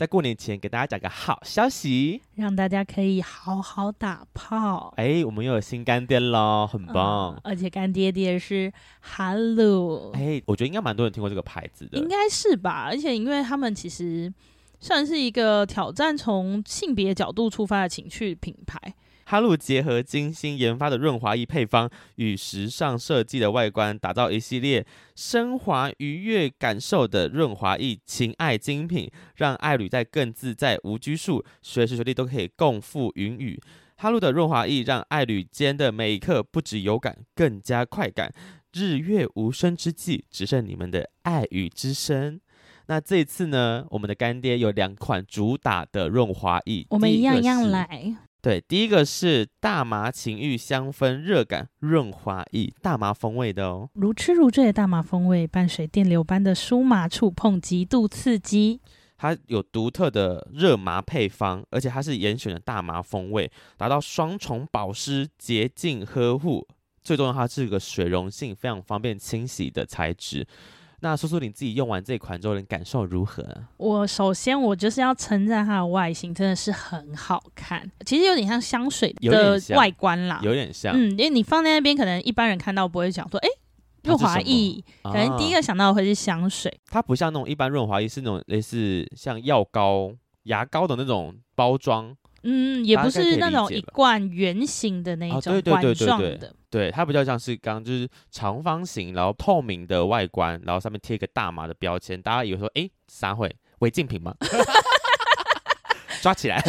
在过年前给大家讲个好消息，让大家可以好好打炮。哎，我们又有新干爹喽，很棒！嗯、而且干爹爹是哈鲁，哎，我觉得应该蛮多人听过这个牌子的，应该是吧？而且因为他们其实算是一个挑战从性别角度出发的情趣品牌。哈露结合精心研发的润滑液配方与时尚设计的外观，打造一系列升华愉悦感受的润滑液情爱精品，让爱侣在更自在、无拘束，随时随地都可以共赴云雨。哈露的润滑液让爱侣间的每一刻不止有感，更加快感。日月无声之际，只剩你们的爱与之声。那这一次呢，我们的干爹有两款主打的润滑液，我们一样一样来。对，第一个是大麻情欲香氛热感润滑液，大麻风味的哦，如痴如醉的大麻风味，伴随电流般的酥麻触碰，极度刺激。它有独特的热麻配方，而且它是严选的大麻风味，达到双重保湿、洁净呵护。最重要，它是一个水溶性，非常方便清洗的材质。那苏苏，你自己用完这款之后，你感受如何？我首先我就是要称赞它的外形，真的是很好看。其实有点像香水的外观啦，有点像。嗯，因为你放在那边，可能一般人看到不会讲说，哎、欸，润滑液，可能第一个想到的会是香水。它不像那种一般润滑液，是那种类似像药膏、牙膏的那种包装。嗯，也不是那种一罐圆形的那种管状的，对，它比较像是刚刚就是长方形，然后透明的外观，然后上面贴一个大麻的标签，大家以为说，哎，啥会违禁品吗？抓起来！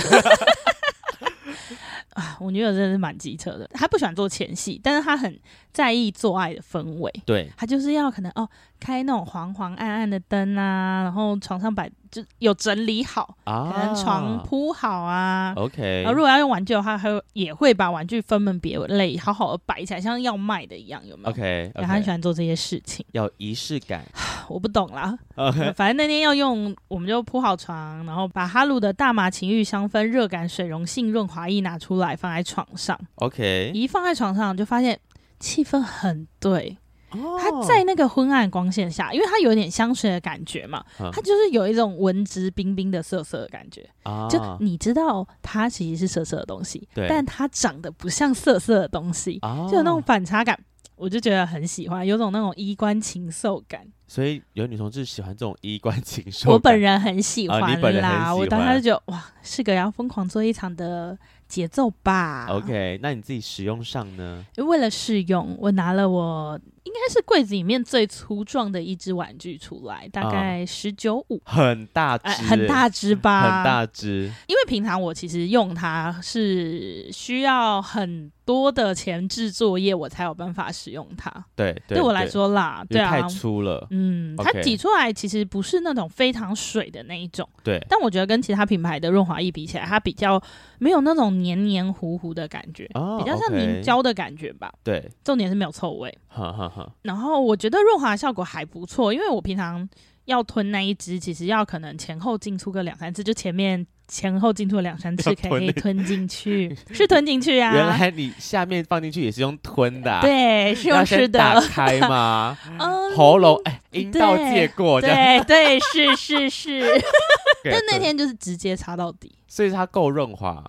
啊，我女友真的是蛮机车的，她不喜欢做前戏，但是她很在意做爱的氛围，对，她就是要可能哦，开那种黄黄暗暗的灯啊，然后床上摆。就有整理好，啊、可能床铺好啊。OK，然后如果要用玩具的话，还也会把玩具分门别类，好好的摆起来，像要卖的一样，有没有？OK，他很喜欢做这些事情，要仪式感。我不懂啦 反正那天要用，我们就铺好床，然后把哈鲁的大麻情欲香氛热感水溶性润滑液拿出来放在床上。OK，一放在床上就发现气氛很对。它在那个昏暗光线下，因为它有点香水的感觉嘛，它就是有一种文质彬彬的涩涩的感觉。就你知道它其实是涩涩的东西，但它长得不像涩涩的东西，就有那种反差感，我就觉得很喜欢，有种那种衣冠禽兽感。所以有女同志喜欢这种衣冠禽兽，我本人很喜欢啦。我当时就觉得哇，是个要疯狂做一场的节奏吧。OK，那你自己使用上呢？为了试用，我拿了我。应该是柜子里面最粗壮的一只玩具出来，大概十九五，很大只、呃，很大只吧？很大只。因为平常我其实用它是需要很多的前置作业，我才有办法使用它。对，对，对我来说啦，对啊，太粗了。嗯，它挤出来其实不是那种非常水的那一种。对，但我觉得跟其他品牌的润滑液比起来，它比较没有那种黏黏糊糊的感觉，哦、比较像凝胶的感觉吧。对，重点是没有臭味。哈哈哈。然后我觉得润滑效果还不错，因为我平常要吞那一支，其实要可能前后进出个两三次，就前面前后进出两三次可以吞进去，是吞进去啊。原来你下面放进去也是用吞的、啊，对，是用吃的。打开吗？喉咙哎，阴道借过，对对，是是是。但那天就是直接插到底，所以它够润滑。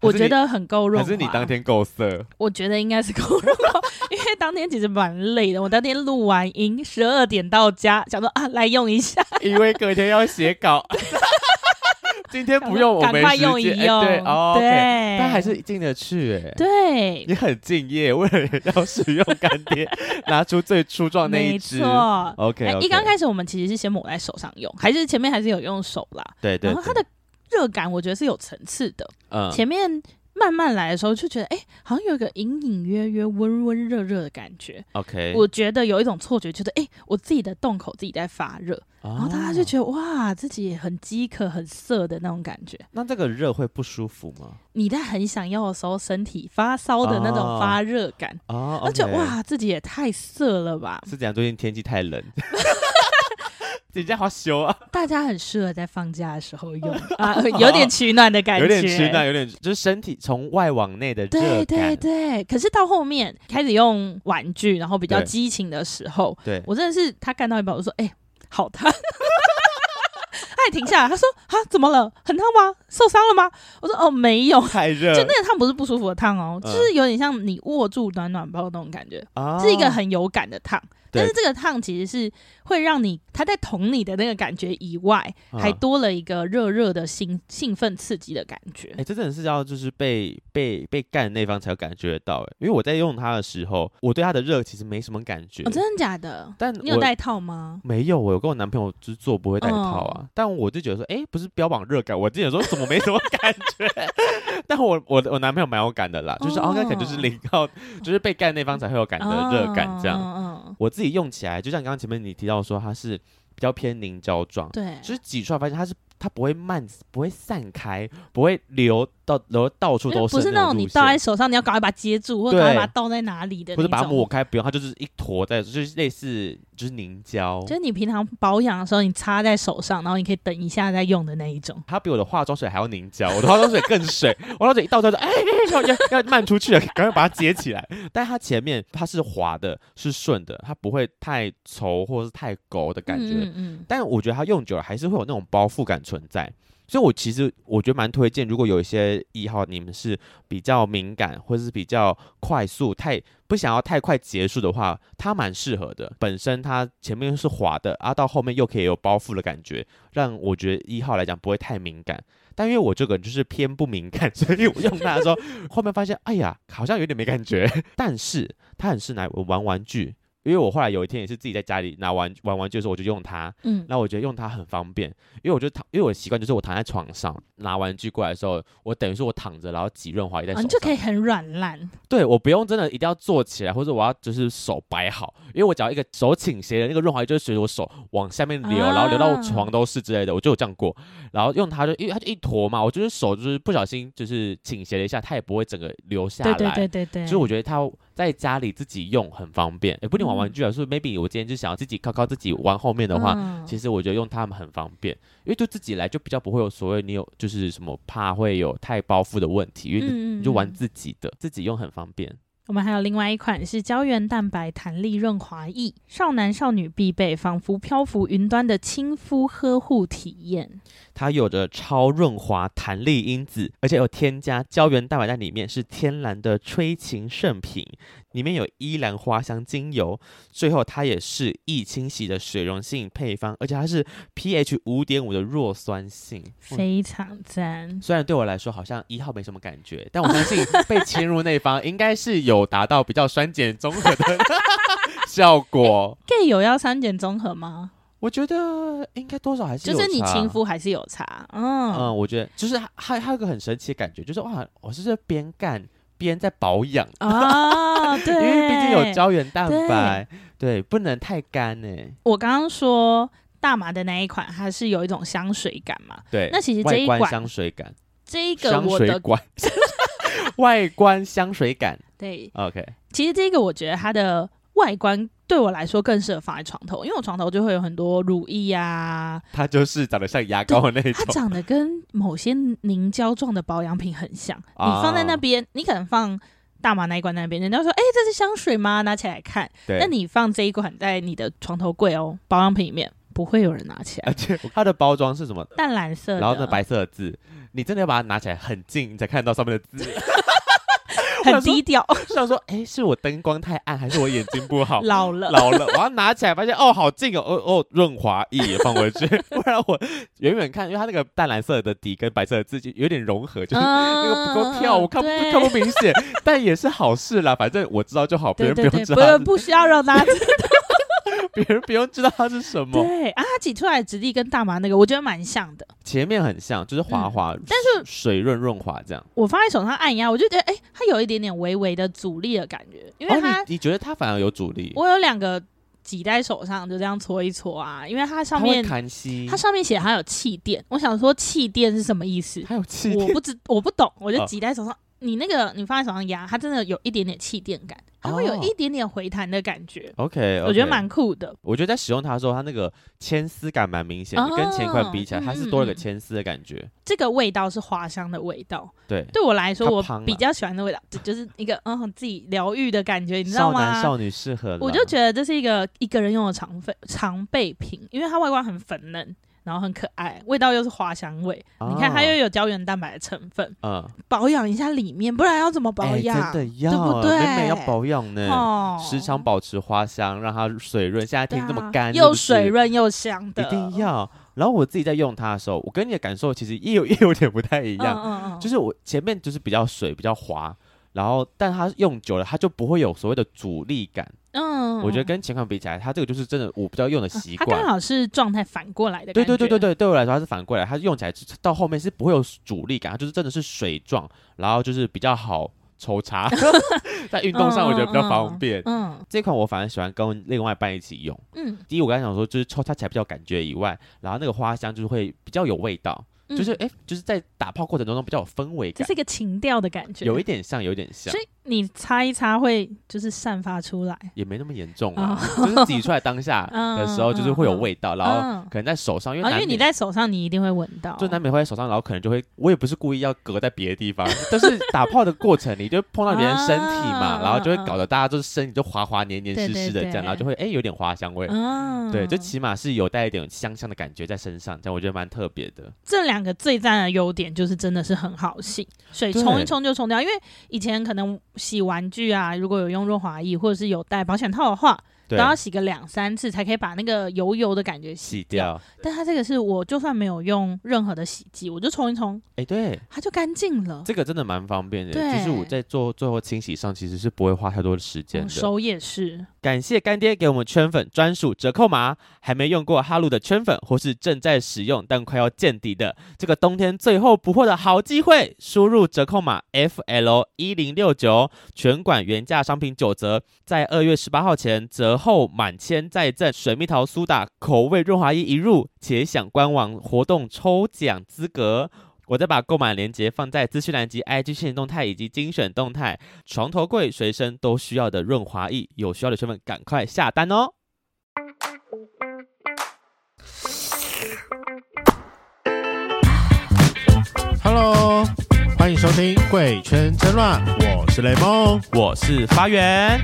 我觉得很够润滑。可是你当天够色？我觉得应该是够润滑，因为当天其实蛮累的。我当天录完音，十二点到家，想说啊，来用一下。因为隔天要写稿，今天不用，我赶快用一用。对哦，对，但还是进得去哎。对，你很敬业，为了要使用干爹，拿出最粗壮那一支。没错，OK。一刚开始我们其实是先抹在手上用，还是前面还是有用手啦。对对。然后它的。热感我觉得是有层次的，嗯，前面慢慢来的时候就觉得，哎、欸，好像有一个隐隐约约温温热热的感觉。OK，我觉得有一种错觉，觉得，哎、欸，我自己的洞口自己在发热，哦、然后大家就觉得，哇，自己也很饥渴、很涩的那种感觉。那这个热会不舒服吗？你在很想要的时候，身体发烧的那种发热感，哦，而且哇，自己也太涩了吧？是讲，最近天气太冷。人家好羞啊！大家很适合在放假的时候用 啊，有点取暖的感觉，有点取暖，有点就是身体从外往内的。对对对，可是到后面开始用玩具，然后比较激情的时候，对，我真的是他干到一半，我说：“哎、欸，好烫。”他也停下来，他说：“啊，怎么了？很烫吗？受伤了吗？”我说：“哦，没有，太热。”就那个烫不是不舒服的烫哦，嗯、就是有点像你握住暖暖包的那种感觉，啊、是一个很有感的烫。但是这个烫其实是会让你，他在捅你的那个感觉以外，嗯、还多了一个热热的兴兴奋刺激的感觉。哎、欸，这真的是要就是被被被干的那方才有感觉得到哎，因为我在用它的时候，我对它的热其实没什么感觉。哦，真的假的？但你有戴套吗？没有，我有跟我男朋友就是做不会戴套啊。嗯、但我就觉得说，哎、欸，不是标榜热感，我之前说怎么没什么感觉？但我我我男朋友蛮有感的啦，就是哦，那可能就是零号，就是被干那方才会有感的热感这样。嗯嗯嗯、我自己用起来就像。刚刚前面你提到说它是比较偏凝胶状，对，就是挤出来发现它是它不会慢，不会散开，不会流。到然后到处都是，不是那种你倒在手上，你要赶快把它接住，或者赶快把它倒在哪里的，不是把它抹开，不用，它就是一坨在，就是类似就是凝胶。就是你平常保养的时候，你擦在手上，然后你可以等一下再用的那一种。它比我的化妆水还要凝胶，我的化妆水更水，我化妆水一倒出来，哎，要要要漫出去了，赶快把它接起来。但它前面它是滑的，是顺的，它不会太稠或者是太勾的感觉。嗯，嗯。但我觉得它用久了还是会有那种包覆感存在。所以，我其实我觉得蛮推荐，如果有一些一号你们是比较敏感或者是比较快速、太不想要太快结束的话，它蛮适合的。本身它前面是滑的，啊，到后面又可以有包覆的感觉，让我觉得一号来讲不会太敏感。但因为我这个人就是偏不敏感，所以我用它的时候，后面发现，哎呀，好像有点没感觉。但是它很适合玩玩具。因为我后来有一天也是自己在家里拿玩玩玩具的时候，我就用它。嗯，那我觉得用它很方便，因为我就躺，因为我的习惯就是我躺在床上拿玩具过来的时候，我等于说我躺着，然后挤润滑液在手上，你就可以很软烂。对，我不用真的一定要坐起来，或者我要就是手摆好，因为我只要一个手倾斜的那个润滑液就会随着我手往下面流，啊、然后流到床都是之类的，我就有这样过。然后用它就因为它就一坨嘛，我就是手就是不小心就是倾斜了一下，它也不会整个流下来。对对对对对。所以我觉得它。在家里自己用很方便，也不一定玩玩具啊。所以 maybe 我今天就想要自己靠靠自己玩后面的话，嗯、其实我觉得用它们很方便，因为就自己来就比较不会有所谓你有就是什么怕会有太包覆的问题，因为你就玩自己的，嗯、自己用很方便。我们还有另外一款是胶原蛋白弹力润滑液，少男少女必备，仿佛漂浮云端的亲肤呵护体验。它有着超润滑弹力因子，而且有添加胶原蛋白在里面，是天然的催情圣品。里面有依兰花香精油，最后它也是易清洗的水溶性配方，而且它是 pH 五点五的弱酸性，非常赞。虽然对我来说好像一号没什么感觉，但我相信被侵入那方应该是有达到比较酸碱综合的 效果。gay 有要酸碱综合吗？我觉得应该多少还是有差，就是你亲肤还是有差。嗯嗯，我觉得就是还还有个很神奇的感觉，就是哇，我是这边干。边在保养啊，对，因为毕竟有胶原蛋白，对，对，不能太干呢。我刚刚说大麻的那一款，它是有一种香水感嘛？对，那其实这一款香水感，这一个我的 外观香水感，对，OK。其实这个我觉得它的外观。对我来说更适合放在床头，因为我床头就会有很多乳液啊。它就是长得像牙膏的那种。它长得跟某些凝胶状的保养品很像。啊、你放在那边，你可能放大麻那一罐那边，人家说：“哎，这是香水吗？”拿起来看。那你放这一款在你的床头柜哦，保养品里面不会有人拿起来。而且它的包装是什么？淡蓝色。然后那白色的字，你真的要把它拿起来很近，你才看到上面的字。很低调，想说，哎、欸，是我灯光太暗，还是我眼睛不好？老了，老了。我要拿起来，发现哦，好近哦，哦哦，润滑液也放回去，不然我远远看，因为它那个淡蓝色的底跟白色的字迹有点融合，就是那个不够跳，我看不对看不明显，但也是好事啦。反正我知道就好，别人不用知道，不不需要让大家知道。别人不用知道它是什么。对啊，它挤出来的质地跟大麻那个，我觉得蛮像的。前面很像，就是滑滑，嗯、但是水润润滑这样。我放在手上按压，我就觉得，哎、欸，它有一点点微微的阻力的感觉。因为它，哦、你，你觉得它反而有阻力？我有两个挤在手上，就这样搓一搓啊。因为它上面，它，它上面写它有气垫。我想说气垫是什么意思？它有气垫，我不知我不懂，我就挤在手上。哦你那个，你放在手上压，它真的有一点点气垫感，它会有一点点回弹的感觉。Oh, OK，, okay. 我觉得蛮酷的。我觉得在使用它的时候，它那个牵丝感蛮明显的，oh, 跟前款比起来，它是多了个牵丝的感觉、嗯。这个味道是花香的味道。对，对我来说，我比较喜欢的味道，就是一个嗯自己疗愈的感觉，你知道吗？少男少女适合。我就觉得这是一个一个人用的常备常备品，因为它外观很粉嫩。然后很可爱，味道又是花香味。哦、你看它又有胶原蛋白的成分，嗯，保养一下里面，不然要怎么保养？真的要，对不对？要保养呢，哦、时常保持花香，让它水润。现在天这么干，又水润又香的，一定要。然后我自己在用它的时候，我跟你的感受其实也有 也有点不太一样，嗯嗯嗯，就是我前面就是比较水，比较滑。然后，但它用久了，它就不会有所谓的阻力感。嗯，我觉得跟前款比起来，它这个就是真的我比较用的习惯。它刚好是状态反过来的。对对对对对，对我来说它是反过来，它用起来到后面是不会有阻力感，它就是真的是水状，然后就是比较好抽查，在运动上我觉得比较方便。嗯，嗯，这款我反而喜欢跟另外一半一起用。嗯，第一我刚才想说就是抽插起来比较感觉以外，然后那个花香就是会比较有味道。就是哎，就是在打炮过程当中比较有氛围感，这是一个情调的感觉，有一点像，有一点像。你擦一擦会就是散发出来，也没那么严重啊，就是挤出来当下的时候 就是会有味道，然后可能在手上，因为因为你在手上你一定会闻到，就难免会在手上，然后可能就会，我也不是故意要隔在别的地方，但是打炮的过程你就碰到别人身体嘛，然后就会搞得大家就是身体就滑滑黏黏湿湿的这样，然后就会哎有点花香味，对，就起码是有带一点香香的感觉在身上，这样我觉得蛮特别的。这两个最赞的优点就是真的是很好洗，水冲一冲就冲掉，因为以前可能洗玩具啊。如果有用润滑液或者是有带保险套的话，都对要洗个两三次才可以把那个油油的感觉洗掉。洗掉，但它这个是我就算没有用任何的洗剂，我就冲一冲，哎，对，它就干净了。这个真的蛮方便的。对，其实我在做最后清洗上其实是不会花太多的时间的。手也是。感谢干爹给我们圈粉专属折扣码，还没用过哈鲁的圈粉，或是正在使用但快要见底的，这个冬天最后补货的好机会，输入折扣码 FL 一零六九，全馆原价商品九折，在二月十八号前折后满千再赠水蜜桃苏打口味润滑液一入，且享官网活动抽奖资格。我再把购买链接放在资讯栏及 IG 限时动态以及精选动态，床头柜随身都需要的润滑液，有需要的圈粉赶快下单哦！Hello，欢迎收听《贵圈真乱》，我是雷梦，我是发源。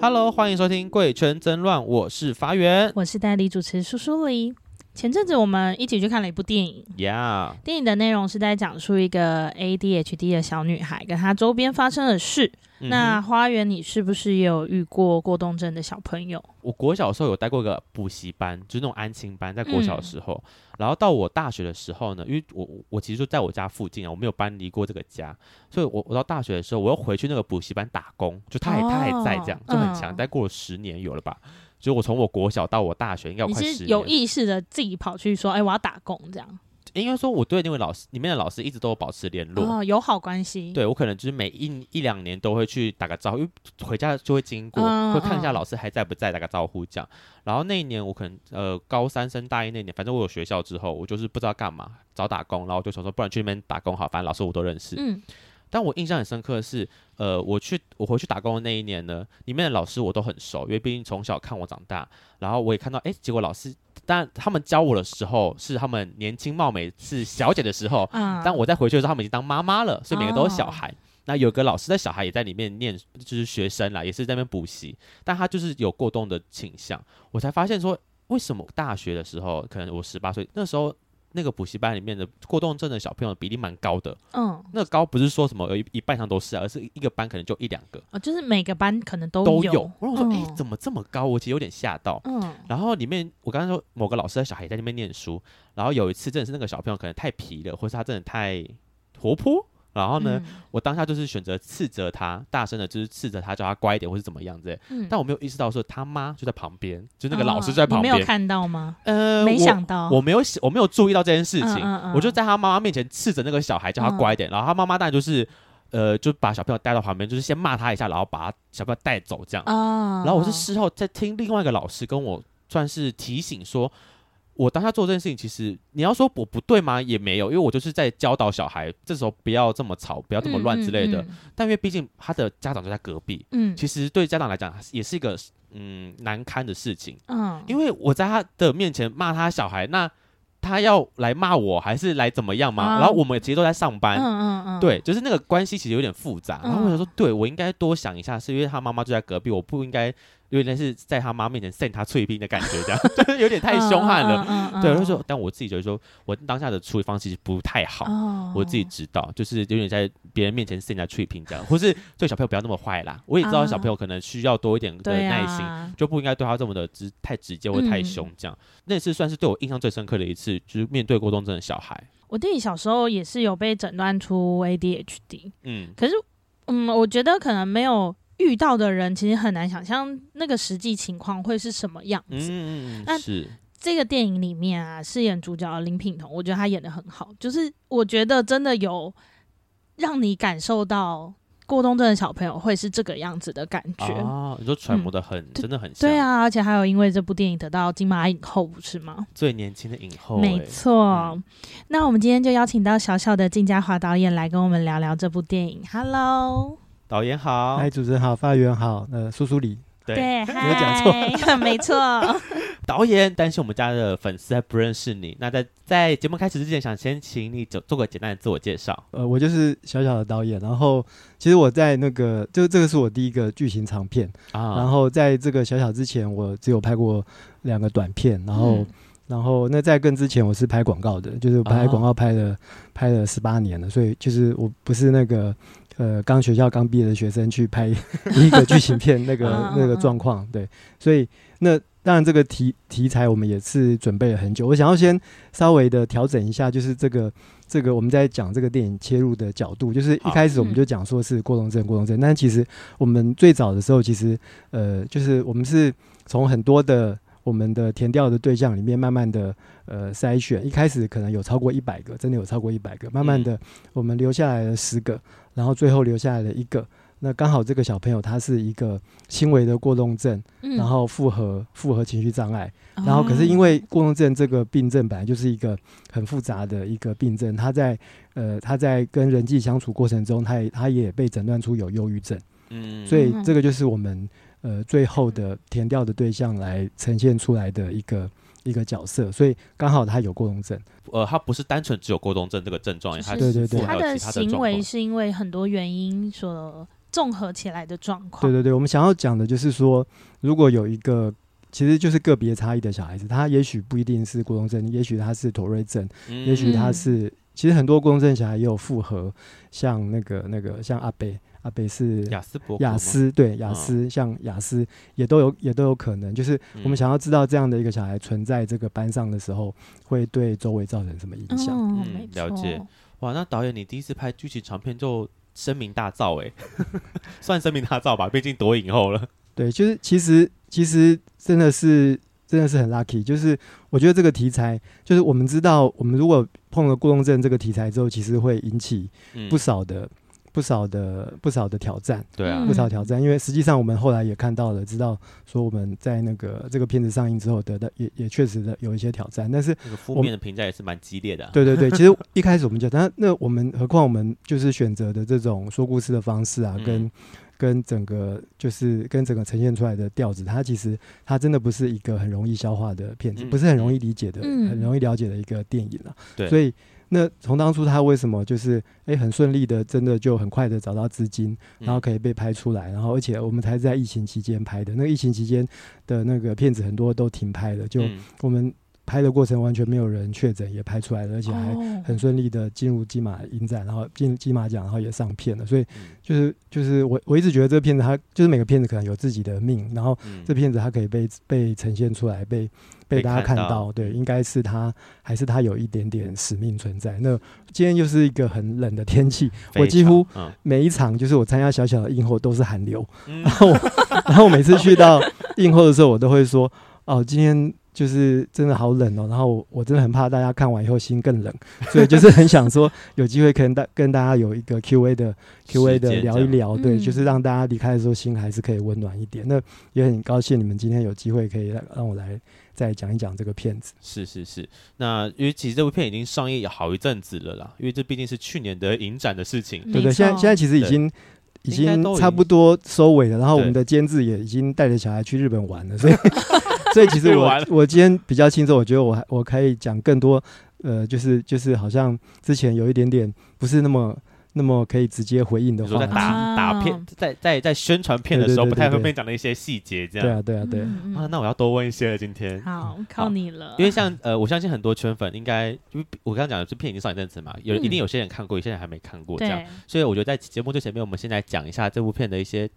Hello，欢迎收听《贵圈真乱》，我是发源，我是代理主持苏苏黎。前阵子我们一起去看了一部电影，Yeah，电影的内容是在讲述一个 ADHD 的小女孩跟她周边发生的事。那花园，你是不是也有遇过过动症的小朋友？我国小的时候有带过一个补习班，就是那种安亲班，在国小的时候。嗯、然后到我大学的时候呢，因为我我其实就在我家附近啊，我没有搬离过这个家，所以我我到大学的时候，我又回去那个补习班打工，就他也、哦、他还在这样，就很强。待过了十年有了吧？所以我从我国小到我大学，应该有快十年。你是有意识的自己跑去说，哎，我要打工这样。应该说，我对那位老师里面的老师一直都有保持联络，哦，友好关系。对，我可能就是每一一两年都会去打个招呼，因为回家就会经过，嗯、会看一下老师还在不在，打个招呼这样。然后那一年我可能呃高三升大一那年，反正我有学校之后，我就是不知道干嘛找打工，然后我就想说，不然去那边打工好，反正老师我都认识。嗯。但我印象很深刻的是，呃，我去我回去打工的那一年呢，里面的老师我都很熟，因为毕竟从小看我长大，然后我也看到，哎，结果老师。但他们教我的时候是他们年轻貌美是小姐的时候，嗯，但我在回去的时候，他们已经当妈妈了，所以每个都是小孩。哦、那有个老师的小孩也在里面念，就是学生啦，也是在那边补习，但他就是有过动的倾向。我才发现说，为什么大学的时候，可能我十八岁那时候。那个补习班里面的过动症的小朋友比例蛮高的，嗯，那个高不是说什么有一一半上都是，而是一个班可能就一两个，哦，就是每个班可能都有。都有。然后我说，哎、嗯欸，怎么这么高？我其实有点吓到，嗯。然后里面我刚刚说某个老师的小孩在那边念书，然后有一次真的是那个小朋友可能太皮了，或是他真的太活泼。然后呢，嗯、我当下就是选择斥责他，大声的就是斥责他，叫他乖一点，或是怎么样子。嗯、但我没有意识到说他妈就在旁边，就那个老师就在旁边。哦、没有看到吗？呃，没想到，我，我没有我没有注意到这件事情。嗯嗯嗯、我就在他妈妈面前斥责那个小孩，叫他乖一点。嗯、然后他妈妈当然就是，呃，就把小朋友带到旁边，就是先骂他一下，然后把小朋友带走这样。哦、然后我是事后在听另外一个老师跟我算是提醒说。我当下做这件事情，其实你要说我不对吗？也没有，因为我就是在教导小孩，这时候不要这么吵，不要这么乱之类的。嗯嗯嗯、但因为毕竟他的家长就在隔壁，嗯，其实对家长来讲也是一个嗯难堪的事情，嗯，因为我在他的面前骂他小孩，那他要来骂我，还是来怎么样吗？啊、然后我们其实都在上班，嗯嗯嗯，对，就是那个关系其实有点复杂。然后我想说，对我应该多想一下，是因为他妈妈就在隔壁，我不应该。有点是在他妈面前扇他脆皮的感觉，这样 就是有点太凶悍了。嗯嗯嗯、对，就说，但我自己觉得说，我当下的处理方式其实不太好。哦、我自己知道，就是有点在别人面前扇他脆皮这样，或是对小朋友不要那么坏啦。我也知道小朋友可能需要多一点的耐心，啊、就不应该对他这么的直太直接或太凶这样。嗯、那次算是对我印象最深刻的一次，就是面对过动症的小孩。我弟弟小时候也是有被诊断出 ADHD，嗯，可是嗯，我觉得可能没有。遇到的人其实很难想象那个实际情况会是什么样子。嗯，那是这个电影里面啊，饰演主角的林品彤，我觉得他演的很好。就是我觉得真的有让你感受到过冬症的小朋友会是这个样子的感觉哦。你说揣摩的很，嗯、真的很像。对啊，而且还有因为这部电影得到金马影后，不是吗？最年轻的影后，欸，没错。嗯、那我们今天就邀请到小小的靳家华导演来跟我们聊聊这部电影。Hello。导演好，嗨，主持人好，发言好，呃，苏苏里，对，没 有讲错，没错。导演担心我们家的粉丝还不认识你，那在在节目开始之前，想先请你做做个简单的自我介绍。呃，我就是小小的导演，然后其实我在那个，就这个是我第一个剧情长片啊，然后在这个小小之前，我只有拍过两个短片，然后。嗯然后，那在更之前，我是拍广告的，就是拍广告拍了、哦、拍了十八年了，所以就是我不是那个呃刚学校刚毕业的学生去拍 一个剧情片那个那个状况，对，所以那当然这个题题材我们也是准备了很久。我想要先稍微的调整一下，就是这个这个我们在讲这个电影切入的角度，就是一开始我们就讲说是过动症过动症，但其实我们最早的时候，其实呃就是我们是从很多的。我们的填调的对象里面，慢慢的呃筛选，一开始可能有超过一百个，真的有超过一百个。慢慢的，我们留下来了十个，然后最后留下来了一个。那刚好这个小朋友他是一个轻微的过动症，然后复合复合情绪障碍。然后可是因为过动症这个病症本来就是一个很复杂的一个病症，他在呃他在跟人际相处过程中，他也他也被诊断出有忧郁症。嗯，所以这个就是我们。呃，最后的填掉的对象来呈现出来的一个一个角色，所以刚好他有过动症。呃，他不是单纯只有过动症这个症状，他对对对，他的行为是因为很多原因所综合起来的状况。对对对，我们想要讲的就是说，如果有一个其实就是个别差异的小孩子，他也许不一定是过动症，也许他是妥瑞症，嗯、也许他是，其实很多过动症小孩也有复合，像那个那个像阿贝。阿北是雅思伯雅斯，对亚斯，嗯、像雅思也都有也都有可能，就是我们想要知道这样的一个小孩存在这个班上的时候，会对周围造成什么影响？嗯，嗯，了解。哇，那导演你第一次拍剧情长片就声名大噪哎，算声名大噪吧，毕竟夺影后了。对，就是其实其实真的是真的是很 lucky，就是我觉得这个题材，就是我们知道，我们如果碰了过动症这个题材之后，其实会引起不少的。嗯不少的不少的挑战，对啊，不少挑战。因为实际上我们后来也看到了，知道说我们在那个这个片子上映之后得到也也确实的有一些挑战。但是负面的评价也是蛮激烈的啊。对对对，其实一开始我们就，但那我们何况我们就是选择的这种说故事的方式啊，跟、嗯、跟整个就是跟整个呈现出来的调子，它其实它真的不是一个很容易消化的片子，嗯、不是很容易理解的，嗯、很容易了解的一个电影了。对，所以。那从当初他为什么就是诶、欸、很顺利的，真的就很快的找到资金，然后可以被拍出来，然后而且我们才是在疫情期间拍的。那个疫情期间的那个片子很多都停拍了，就我们拍的过程完全没有人确诊，也拍出来了，而且还很顺利的进入金马影展，然后进金马奖，然后也上片了。所以就是就是我我一直觉得这个片子它就是每个片子可能有自己的命，然后这片子它可以被被呈现出来被。被大家看到，看到对，应该是他，还是他有一点点使命存在。那今天又是一个很冷的天气，我几乎每一场就是我参加小小的映后都是寒流，嗯、然后 然后我每次去到映后的时候，我都会说，哦，今天就是真的好冷哦，然后我真的很怕大家看完以后心更冷，所以就是很想说有机会跟大跟大家有一个 Q A 的 Q A 的聊一聊，对，就是让大家离开的时候心还是可以温暖一点。那也很高兴你们今天有机会可以让我来。再讲一讲这个片子，是是是。那因为其实这部片已经上映有好一阵子了啦，因为这毕竟是去年的影展的事情，对对。现在现在其实已经已经差不多收尾了，然后我们的监制也已经带着小孩去日本玩了，所以 所以其实我 我今天比较轻松，我觉得我还我可以讲更多，呃，就是就是好像之前有一点点不是那么。那么可以直接回应的话，在打打片，在在在宣传片的时候，不太方便讲的一些细节，这样。对啊，对啊，对啊。那我要多问一些了，今天。好，靠你了。因为像呃，我相信很多圈粉应该，因为我刚刚讲的这片已经上一阵子嘛，有一定有些人看过，有些人还没看过，这样。所以我觉得在节目最前面，我们先来讲一下这部片的一些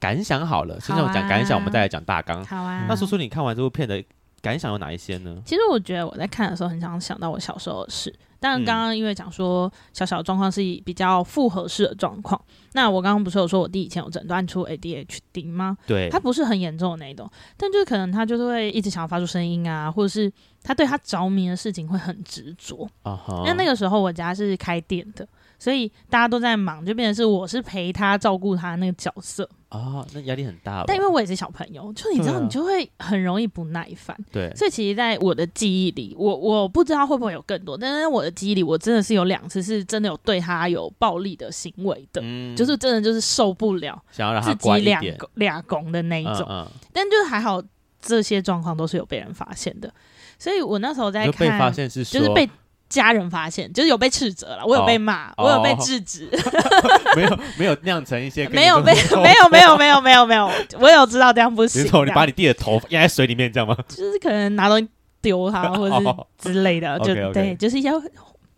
感想好了。先讲感想，我们再来讲大纲。好啊。那叔叔，你看完这部片的感想有哪一些呢？其实我觉得我在看的时候，很想想到我小时候的事。但刚刚因为讲说小小的状况是比较复合式的状况，那我刚刚不是有说我弟以前有诊断出 ADHD 吗？对，他不是很严重的那种，但就是可能他就是会一直想要发出声音啊，或者是他对他着迷的事情会很执着。啊哈，因为那个时候我家是开店的。所以大家都在忙，就变成是我是陪他照顾他那个角色啊，那压力很大。但因为我也是小朋友，就你知道，你就会很容易不耐烦。对，所以其实在我的记忆里，我我不知道会不会有更多，但是我的记忆里，我真的是有两次是真的有对他有暴力的行为的，嗯、就是真的就是受不了，想要让他乖一点，自己俩俩拱的那一种。嗯嗯、但就是还好，这些状况都是有被人发现的。所以我那时候在看，被发现是就是被。家人发现，就是有被斥责了，我有被骂，我有被制止，没有没有酿成一些，没有没有没有没有没有没有没有，我有知道这样不行。你把你弟的头压在水里面，这样吗？就是可能拿东西丢他，或者是之类的，就对，就是一些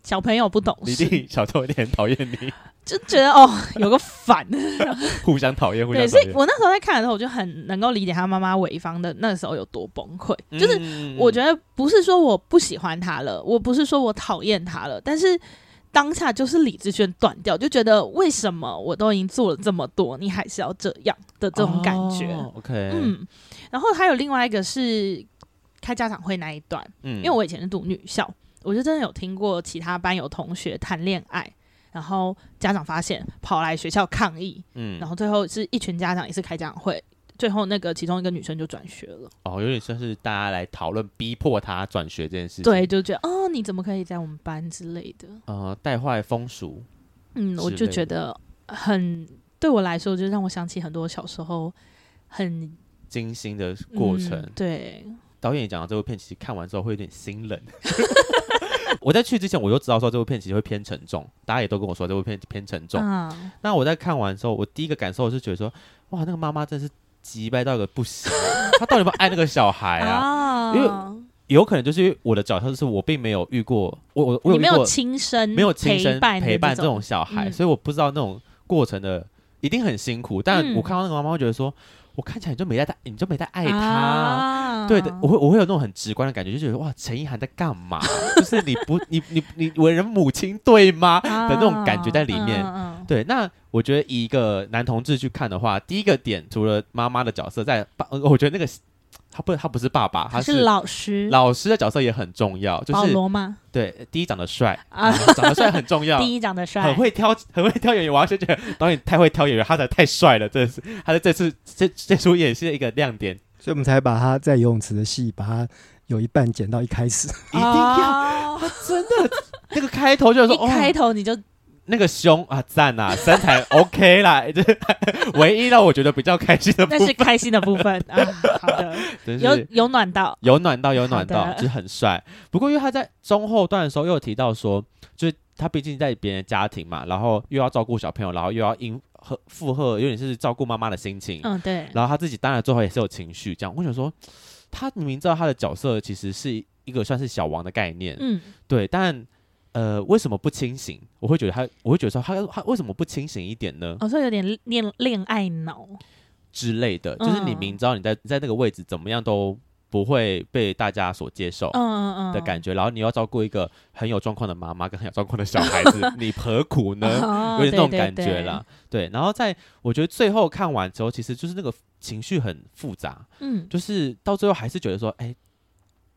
小朋友不懂事。你弟小时候有点讨厌你。就觉得哦，有个烦，互相讨厌，互相讨厌。对，所以我那时候在看的时候，我就很能够理解他妈妈潍坊的那时候有多崩溃。嗯、就是我觉得不是说我不喜欢他了，我不是说我讨厌他了，但是当下就是理智线断掉，就觉得为什么我都已经做了这么多，你还是要这样的这种感觉。哦、OK，嗯，然后还有另外一个是开家长会那一段，嗯，因为我以前是读女校，我就真的有听过其他班有同学谈恋爱。然后家长发现，跑来学校抗议，嗯，然后最后是一群家长也是开家长会，最后那个其中一个女生就转学了。哦，有点像是大家来讨论逼迫她转学这件事情。对，就觉得哦，你怎么可以在我们班之类的？呃，带坏风俗。嗯，我就觉得很对我来说，就让我想起很多小时候很惊心的过程。嗯、对，导演也讲到这部片，其实看完之后会有点心冷。我在去之前，我就知道说这部片其实会偏沉重，大家也都跟我说这部片偏沉重。嗯、那我在看完之后，我第一个感受是觉得说，哇，那个妈妈真是急掰到一个不行，她到底有没有爱那个小孩啊？哦、因为有可能就是因为我的角色是我并没有遇过，我我我有，没有亲身没有亲身陪伴这种小孩，嗯、所以我不知道那种过程的一定很辛苦。但我看到那个妈妈，会觉得说。我看起来你就没在，你就没在爱他，啊、对的，我会我会有那种很直观的感觉，就觉得哇，陈意涵在干嘛？就是你不你你你为人母亲对吗？啊、的那种感觉在里面。啊、对，那我觉得以一个男同志去看的话，第一个点除了妈妈的角色在，我觉得那个。他不，他不是爸爸，他是老师。老师的角色也很重要，就是保罗吗？对，第一长得帅啊，长得帅很重要。第一长得帅，很会挑，很会挑演员。我要先觉得导演太会挑演员，他才太帅了，真的是他的这次这这出演戏的一个亮点，所以我们才把他在游泳池的戏，把他有一半剪到一开始，一定要，他真的那个开头就是说，一开头你就。那个胸啊，赞啊，身材 OK 啦，这 唯一让我觉得比较开心的部分，那是开心的部分啊。好的，有有暖到，有暖到，有暖到，就是很帅。不过因为他在中后段的时候又有提到说，就是他毕竟在别人的家庭嘛，然后又要照顾小朋友，然后又要应和负荷，有点是照顾妈妈的心情。嗯，对。然后他自己当然最后也是有情绪，这样。我想说，他明明知道他的角色其实是一个算是小王的概念，嗯，对，但。呃，为什么不清醒？我会觉得他，我会觉得说他他为什么不清醒一点呢？好像、哦、有点恋恋爱脑之类的，就是你明知道你在在那个位置怎么样都不会被大家所接受，嗯嗯嗯的感觉，然后你要照顾一个很有状况的妈妈跟很有状况的小孩子，你何苦呢？哦、有点那种感觉啦。对，对，对，然后在我觉得最后看完之后，其实就是那个情绪很复杂，嗯，就是到最后还是觉得说，哎。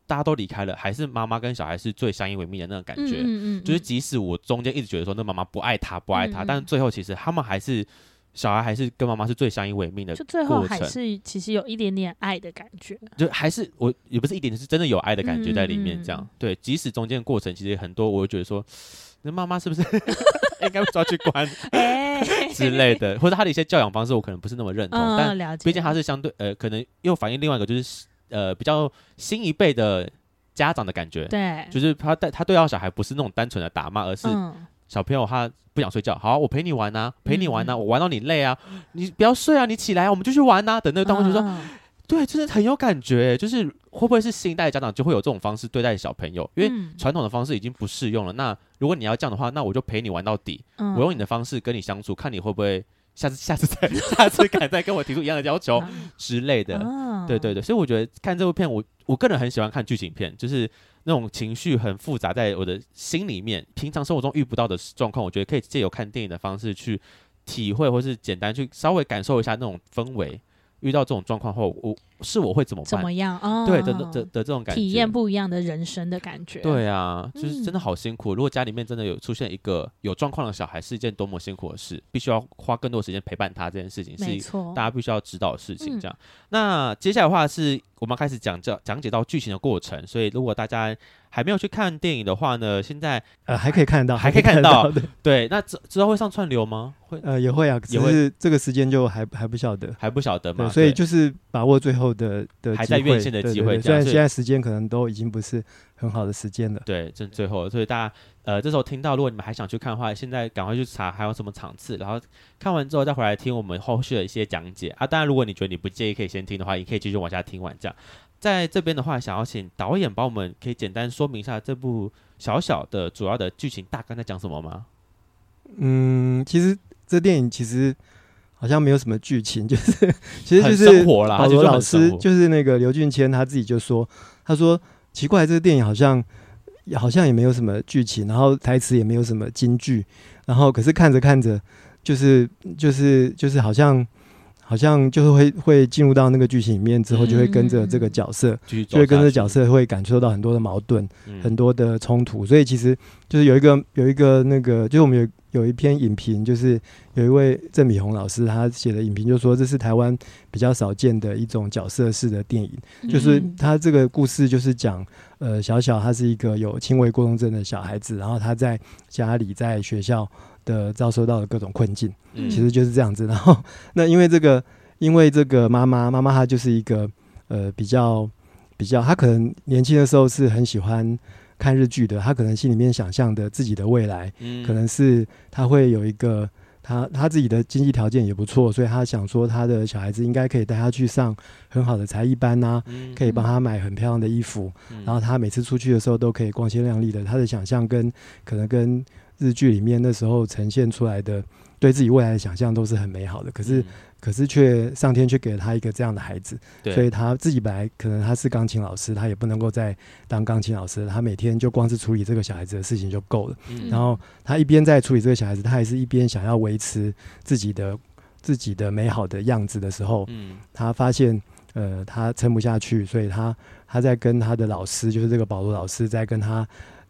大家都离开了，还是妈妈跟小孩是最相依为命的那种感觉。嗯嗯嗯、就是即使我中间一直觉得说那妈妈不爱他，不爱他，嗯嗯、但是最后其实他们还是小孩还是跟妈妈是最相依为命的。就最后还是其实有一点点爱的感觉。就还是我也不是一点，是真的有爱的感觉在里面。这样、对，即使中间过程其实很多，我会觉得说那妈妈是不是 应该抓去关？哎之类的，或者他的一些教养方式，我可能不是那么认同。嗯、但毕竟他是相对呃，可能又反映另外一个就是呃比较新一辈的家长的感觉。对，就是他带他对他小孩不是那种单纯的打骂，而是小朋友他不想睡觉，好，我陪你玩啊，陪你玩啊，嗯、我玩到你累啊，你不要睡啊，你起来，我们就去玩呐。等那个当中就说。嗯对，就是很有感觉，就是会不会是新一代的家长就会有这种方式对待小朋友？因为传统的方式已经不适用了。那如果你要这样的话，那我就陪你玩到底。嗯、我用你的方式跟你相处，看你会不会下次、下次再、下次敢再跟我提出一样的要求 之类的。嗯、对对对，所以我觉得看这部片，我我个人很喜欢看剧情片，就是那种情绪很复杂，在我的心里面，平常生活中遇不到的状况，我觉得可以借由看电影的方式去体会，或是简单去稍微感受一下那种氛围。遇到这种状况后，我是我会怎么办？怎么样？哦，对的的的这种感觉，体验不一样的人生的感觉。对啊，就是真的好辛苦。嗯、如果家里面真的有出现一个有状况的小孩，是一件多么辛苦的事，必须要花更多时间陪伴他。这件事情是大家必须要知道的事情。这样，嗯、那接下来的话是我们开始讲这讲解到剧情的过程。所以如果大家还没有去看电影的话呢，现在呃还可以看得到，还可以看得到。对，那之之后会上串流吗？会呃也会啊，只是这个时间就还还不晓得，还不晓得嘛。所以就是把握最后的的还在院线的机会。虽然现在时间可能都已经不是很好的时间了。对，这最后，所以大家呃这时候听到，如果你们还想去看的话，现在赶快去查还有什么场次，然后看完之后再回来听我们后续的一些讲解啊。当然，如果你觉得你不介意，可以先听的话，你可以继续往下听完这样。在这边的话，想要请导演帮我们可以简单说明一下这部小小的主要的剧情大概在讲什么吗？嗯，其实这电影其实好像没有什么剧情，就是其实就是保罗老师就是那个刘俊谦他自己就说，他说奇怪，这个电影好像好像也没有什么剧情，然后台词也没有什么金句，然后可是看着看着就是就是就是好像。好像就是会会进入到那个剧情里面之后，就会跟着这个角色，嗯、就会跟着角色会感受到很多的矛盾，嗯、很多的冲突。所以其实就是有一个有一个那个，就是我们有有一篇影评，就是有一位郑米红老师他写的影评，就说这是台湾比较少见的一种角色式的电影。嗯、就是他这个故事就是讲，呃，小小他是一个有轻微过动症的小孩子，然后他在家里在学校。的遭受到的各种困境，嗯、其实就是这样子。然后，那因为这个，因为这个妈妈，妈妈她就是一个呃比较比较，她可能年轻的时候是很喜欢看日剧的，他可能心里面想象的自己的未来，嗯、可能是他会有一个他他自己的经济条件也不错，所以他想说他的小孩子应该可以带他去上很好的才艺班啊，嗯、可以帮他买很漂亮的衣服，嗯、然后他每次出去的时候都可以光鲜亮丽的。他的想象跟可能跟日剧里面那时候呈现出来的对自己未来的想象都是很美好的，可是、嗯、可是却上天却给了他一个这样的孩子，所以他自己本来可能他是钢琴老师，他也不能够再当钢琴老师，他每天就光是处理这个小孩子的事情就够了。嗯、然后他一边在处理这个小孩子，他还是一边想要维持自己的自己的美好的样子的时候，嗯、他发现呃他撑不下去，所以他他在跟他的老师，就是这个保罗老师在跟他。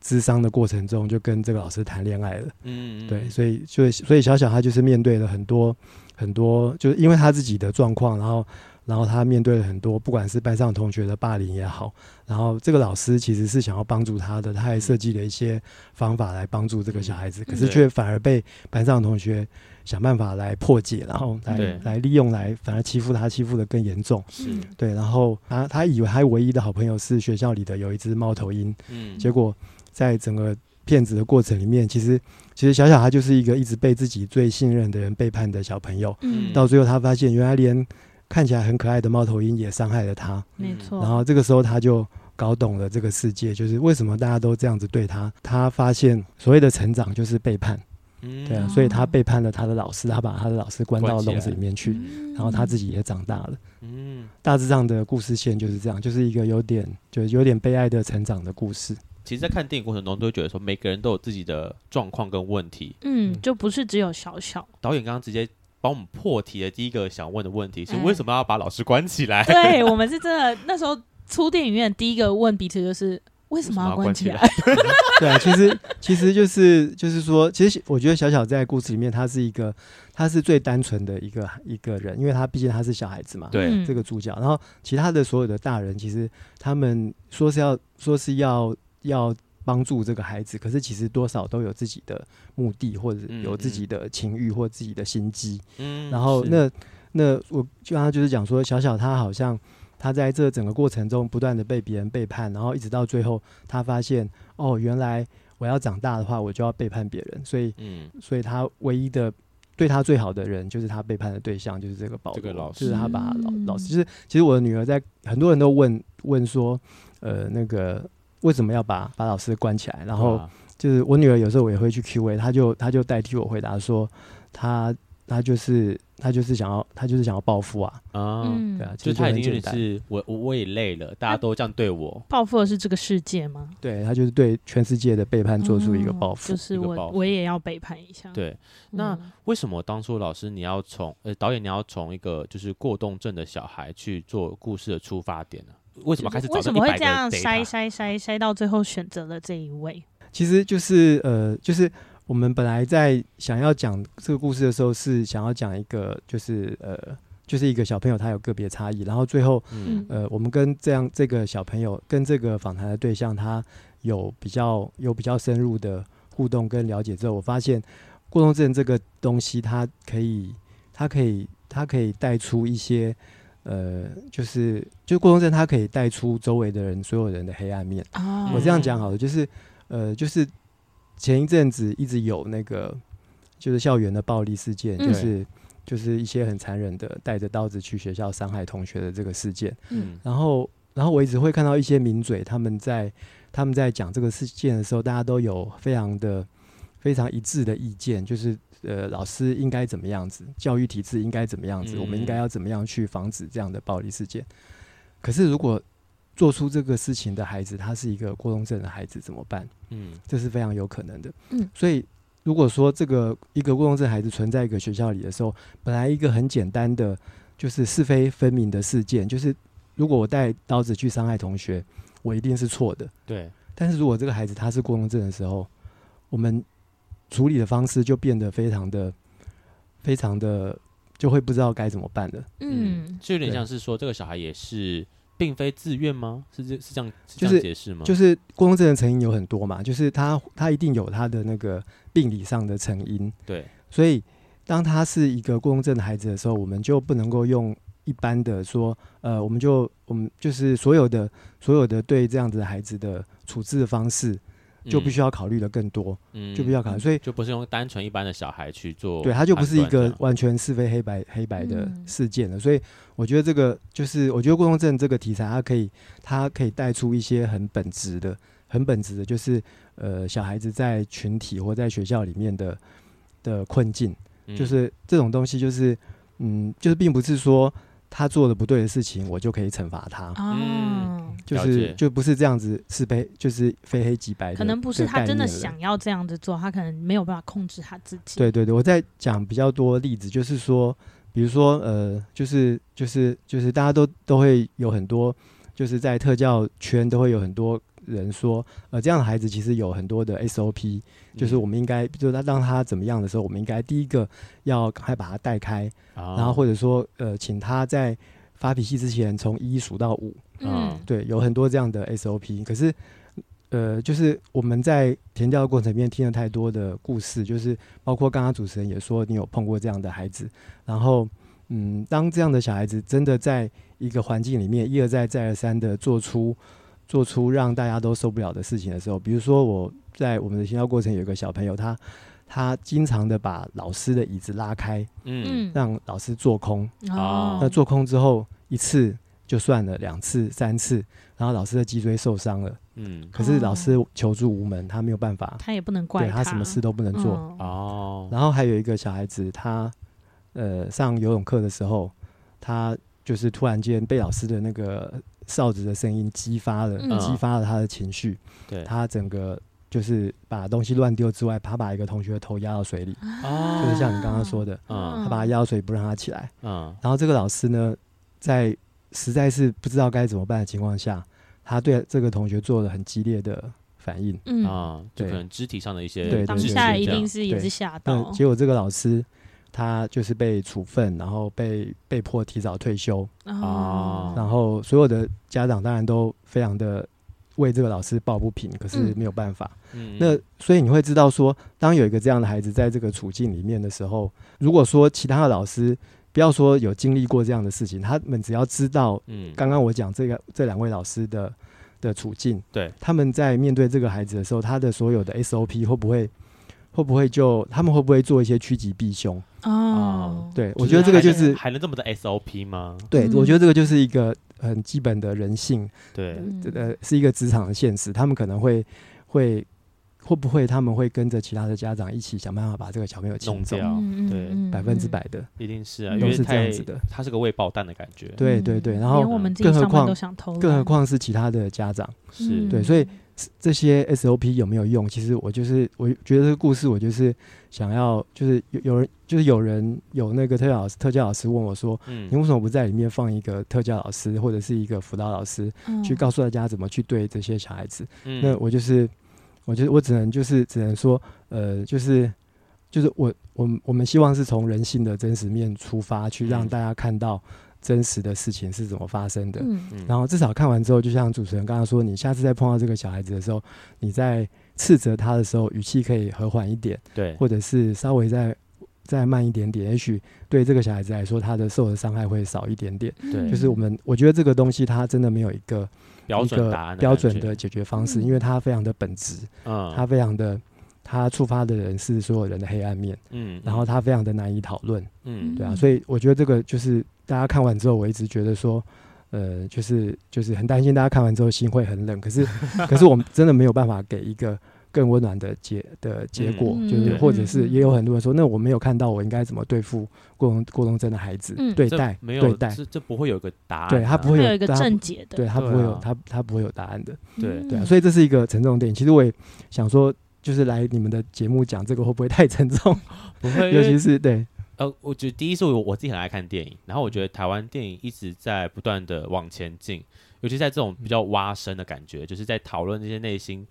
咨商的过程中，就跟这个老师谈恋爱了。嗯，对，所以就所以小小他就是面对了很多很多，就是因为他自己的状况，然后然后他面对了很多，不管是班上同学的霸凌也好，然后这个老师其实是想要帮助他的，他还设计了一些方法来帮助这个小孩子，可是却反而被班上同学想办法来破解，然后来来利用，来反而欺负他，欺负的更严重。是对，然后他他以为他唯一的好朋友是学校里的有一只猫头鹰，嗯，结果。在整个骗子的过程里面，其实其实小小他就是一个一直被自己最信任的人背叛的小朋友。嗯，到最后他发现，原来连看起来很可爱的猫头鹰也伤害了他。没错。然后这个时候他就搞懂了这个世界，就是为什么大家都这样子对他。他发现所谓的成长就是背叛。嗯，对啊，所以他背叛了他的老师，他把他的老师关到笼子里面去，然后他自己也长大了。嗯，大致上的故事线就是这样，就是一个有点就有点悲哀的成长的故事。其实，在看电影过程中，都会觉得说，每个人都有自己的状况跟问题。嗯，就不是只有小小。导演刚刚直接帮我们破题的第一个想问的问题是：为什么要把老师关起来？欸、对我们是真的，那时候出电影院第一个问彼此就是：为什么要关起来？起来 对啊，其实其实就是就是说，其实我觉得小小在故事里面，他是一个他是最单纯的一个一个人，因为他毕竟他是小孩子嘛。对，这个主角。然后其他的所有的大人，其实他们说是要说是要。要帮助这个孩子，可是其实多少都有自己的目的，或者有自己的情欲或自己的心机。嗯，然后那那我就刚刚就是讲说，小小他好像他在这整个过程中不断的被别人背叛，然后一直到最后，他发现哦，原来我要长大的话，我就要背叛别人，所以嗯，所以他唯一的。对他最好的人就是他背叛的对象，就是这个保罗，这个老师，就是他把他老老师。就是其实我的女儿在很多人都问问说，呃，那个为什么要把把老师关起来？然后就是我女儿有时候我也会去 Q&A，她就她就代替我回答说，她她就是。她就是想要，她就是想要报复啊！啊、嗯，对啊，就她已经是我，我我也累了，大家都这样对我。报复的是这个世界吗？对，她就是对全世界的背叛做出一个报复，嗯，就是我我也要背叛一下。对，那为什么当初老师你要从呃导演你要从一个就是过动症的小孩去做故事的出发点呢？为什么开始为什么会这样筛筛筛筛到最后选择了这一位？其实就是呃，就是。我们本来在想要讲这个故事的时候，是想要讲一个，就是呃，就是一个小朋友他有个别差异，然后最后，嗯、呃，我们跟这样这个小朋友跟这个访谈的对象，他有比较有比较深入的互动跟了解之后，我发现过动症这个东西，它可以，它可以，它可以带出一些，呃，就是就过动症，它可以带出周围的人所有人的黑暗面。哦、我这样讲好了，就是呃，就是。前一阵子一直有那个，就是校园的暴力事件，嗯、就是就是一些很残忍的带着刀子去学校伤害同学的这个事件。嗯，然后然后我一直会看到一些名嘴他们在他们在讲这个事件的时候，大家都有非常的非常一致的意见，就是呃老师应该怎么样子，教育体制应该怎么样子，嗯、我们应该要怎么样去防止这样的暴力事件。可是如果做出这个事情的孩子，他是一个过动症的孩子，怎么办？嗯，这是非常有可能的。嗯，所以如果说这个一个过动症孩子存在一个学校里的时候，本来一个很简单的就是是非分明的事件，就是如果我带刀子去伤害同学，我一定是错的。对。但是如果这个孩子他是过动症的时候，我们处理的方式就变得非常的、非常的，就会不知道该怎么办了。嗯，就有点像是说，这个小孩也是。并非自愿吗？是这是这样，是这样解释吗？就是就是过动症的成因有很多嘛，就是他他一定有他的那个病理上的成因。对，所以当他是一个过动症的孩子的时候，我们就不能够用一般的说，呃，我们就我们就是所有的所有的对这样子的孩子的处置的方式。就必须要考虑的更多，嗯，就必须要考虑，所以就不是用单纯一般的小孩去做，对，他就不是一个完全是非黑白黑白的事件了。所以我觉得这个就是，我觉得过动症这个题材，它可以，它可以带出一些很本质的、很本质的，就是呃，小孩子在群体或在学校里面的的困境，就是这种东西，就是嗯，就是并不是说。他做的不对的事情，我就可以惩罚他。嗯，就是就不是这样子，是非就是非黑即白。可能不是他真的想要这样子做，他可能没有办法控制他自己。对对对，我在讲比较多例子，就是说，比如说呃，就是就是就是大家都都会有很多，就是在特教圈都会有很多。人说，呃，这样的孩子其实有很多的 SOP，就是我们应该，就是他让他怎么样的时候，我们应该第一个要赶快把他带开，然后或者说，呃，请他在发脾气之前从一数到五，嗯，对，有很多这样的 SOP。可是，呃，就是我们在填调的过程里面听了太多的故事，就是包括刚刚主持人也说，你有碰过这样的孩子，然后，嗯，当这样的小孩子真的在一个环境里面一而再再而三的做出。做出让大家都受不了的事情的时候，比如说我在我们的行销过程有一个小朋友，他他经常的把老师的椅子拉开，嗯，让老师做空，哦，那做空之后一次就算了，两次、三次，然后老师的脊椎受伤了，嗯，可是老师求助无门，他没有办法，他也不能怪他，他。什么事都不能做，哦，然后还有一个小孩子，他呃上游泳课的时候，他就是突然间被老师的那个。哨子的声音激发了，嗯、激发了他的情绪。对，他整个就是把东西乱丢之外，他把一个同学的头压到水里，啊、就是像你刚刚说的，嗯、他把他压到水不让他起来。嗯、然后这个老师呢，在实在是不知道该怎么办的情况下，他对这个同学做了很激烈的反应。嗯。啊，对，就可能肢体上的一些，对，当下一定是也是吓到。结果这个老师。他就是被处分，然后被被迫提早退休。啊，然后所有的家长当然都非常的为这个老师抱不平，可是没有办法。嗯，那所以你会知道说，当有一个这样的孩子在这个处境里面的时候，如果说其他的老师不要说有经历过这样的事情，他们只要知道，嗯，刚刚我讲这个这两位老师的的处境，对，他们在面对这个孩子的时候，他的所有的 SOP 会不会会不会就他们会不会做一些趋吉避凶？哦，对，我觉得这个就是还能这么的 SOP 吗？对，我觉得这个就是一个。很基本的人性，对，这个是一个职场的现实。他们可能会会会不会他们会跟着其他的家长一起想办法把这个小朋友弄掉？对，百分之百的，一定是啊，因为是这样子的。他是个未爆弹的感觉，对对对。然后，更何况更何况是其他的家长，是对，所以。这些 SOP 有没有用？其实我就是，我觉得这个故事，我就是想要，就是有有人，就是有人有那个特教老师，特教老师问我说：“嗯，你为什么不在里面放一个特教老师或者是一个辅导老师，去告诉大家怎么去对这些小孩子？”嗯，那我就是，我觉得我只能就是只能说，呃，就是就是我我我们希望是从人性的真实面出发，去让大家看到。真实的事情是怎么发生的？嗯，然后至少看完之后，就像主持人刚刚说，你下次再碰到这个小孩子的时候，你在斥责他的时候，语气可以和缓一点，对，或者是稍微再再慢一点点，也许对这个小孩子来说，他的受的伤害会少一点点。对，就是我们我觉得这个东西它真的没有一个标准答案，标准的解决方式，因为它非常的本质，嗯，它非常的。他触发的人是所有人的黑暗面，嗯，然后他非常的难以讨论，嗯，对啊，所以我觉得这个就是大家看完之后，我一直觉得说，呃，就是就是很担心大家看完之后心会很冷，可是 可是我们真的没有办法给一个更温暖的结的结果，嗯、就是或者是也有很多人说，那我没有看到我应该怎么对付过动过动症的孩子，嗯、对待没有对待，这不会有一个答案、啊，对他不会有，有一个正解的，对他不会有他他不会有答案的，对对啊，所以这是一个沉重电影。其实我也想说。就是来你们的节目讲这个会不会太沉重？不会，尤其是对呃，我觉得第一是我我自己很爱看电影，然后我觉得台湾电影一直在不断的往前进，尤其在这种比较挖深的感觉，就是在讨论这些内心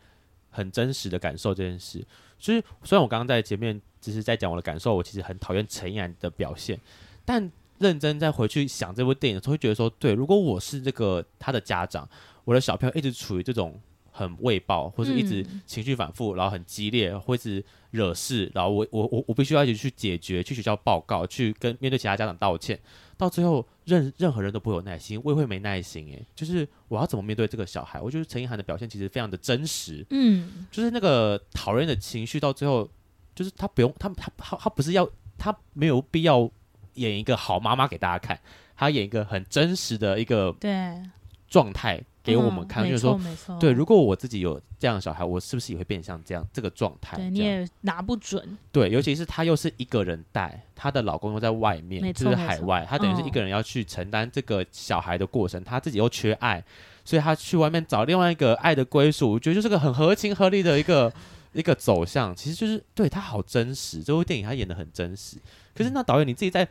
很真实的感受这件事。所以虽然我刚刚在前面只是在讲我的感受，我其实很讨厌陈意涵的表现，但认真再回去想这部电影的时候，会觉得说，对，如果我是这个他的家长，我的小朋友一直处于这种。很未爆，或是一直情绪反复，然后很激烈，或是惹事，然后我我我我必须要一直去解决，去学校报告，去跟面对其他家长道歉，到最后任任何人都不会有耐心，我也会没耐心诶，就是我要怎么面对这个小孩？我觉得陈意涵的表现其实非常的真实，嗯，就是那个讨厌的情绪到最后，就是他不用他他他他不是要他没有必要演一个好妈妈给大家看，他演一个很真实的一个对状态。给我们看，就是说，对，如果我自己有这样的小孩，我是不是也会变像这样这个状态？对，你也拿不准。对，尤其是她又是一个人带，她的老公又在外面，就是海外，她等于是一个人要去承担这个小孩的过程，她自己又缺爱，所以她去外面找另外一个爱的归属，我觉得就是个很合情合理的一个一个走向。其实就是对她好真实，这部电影她演的很真实。可是那导演你自己在。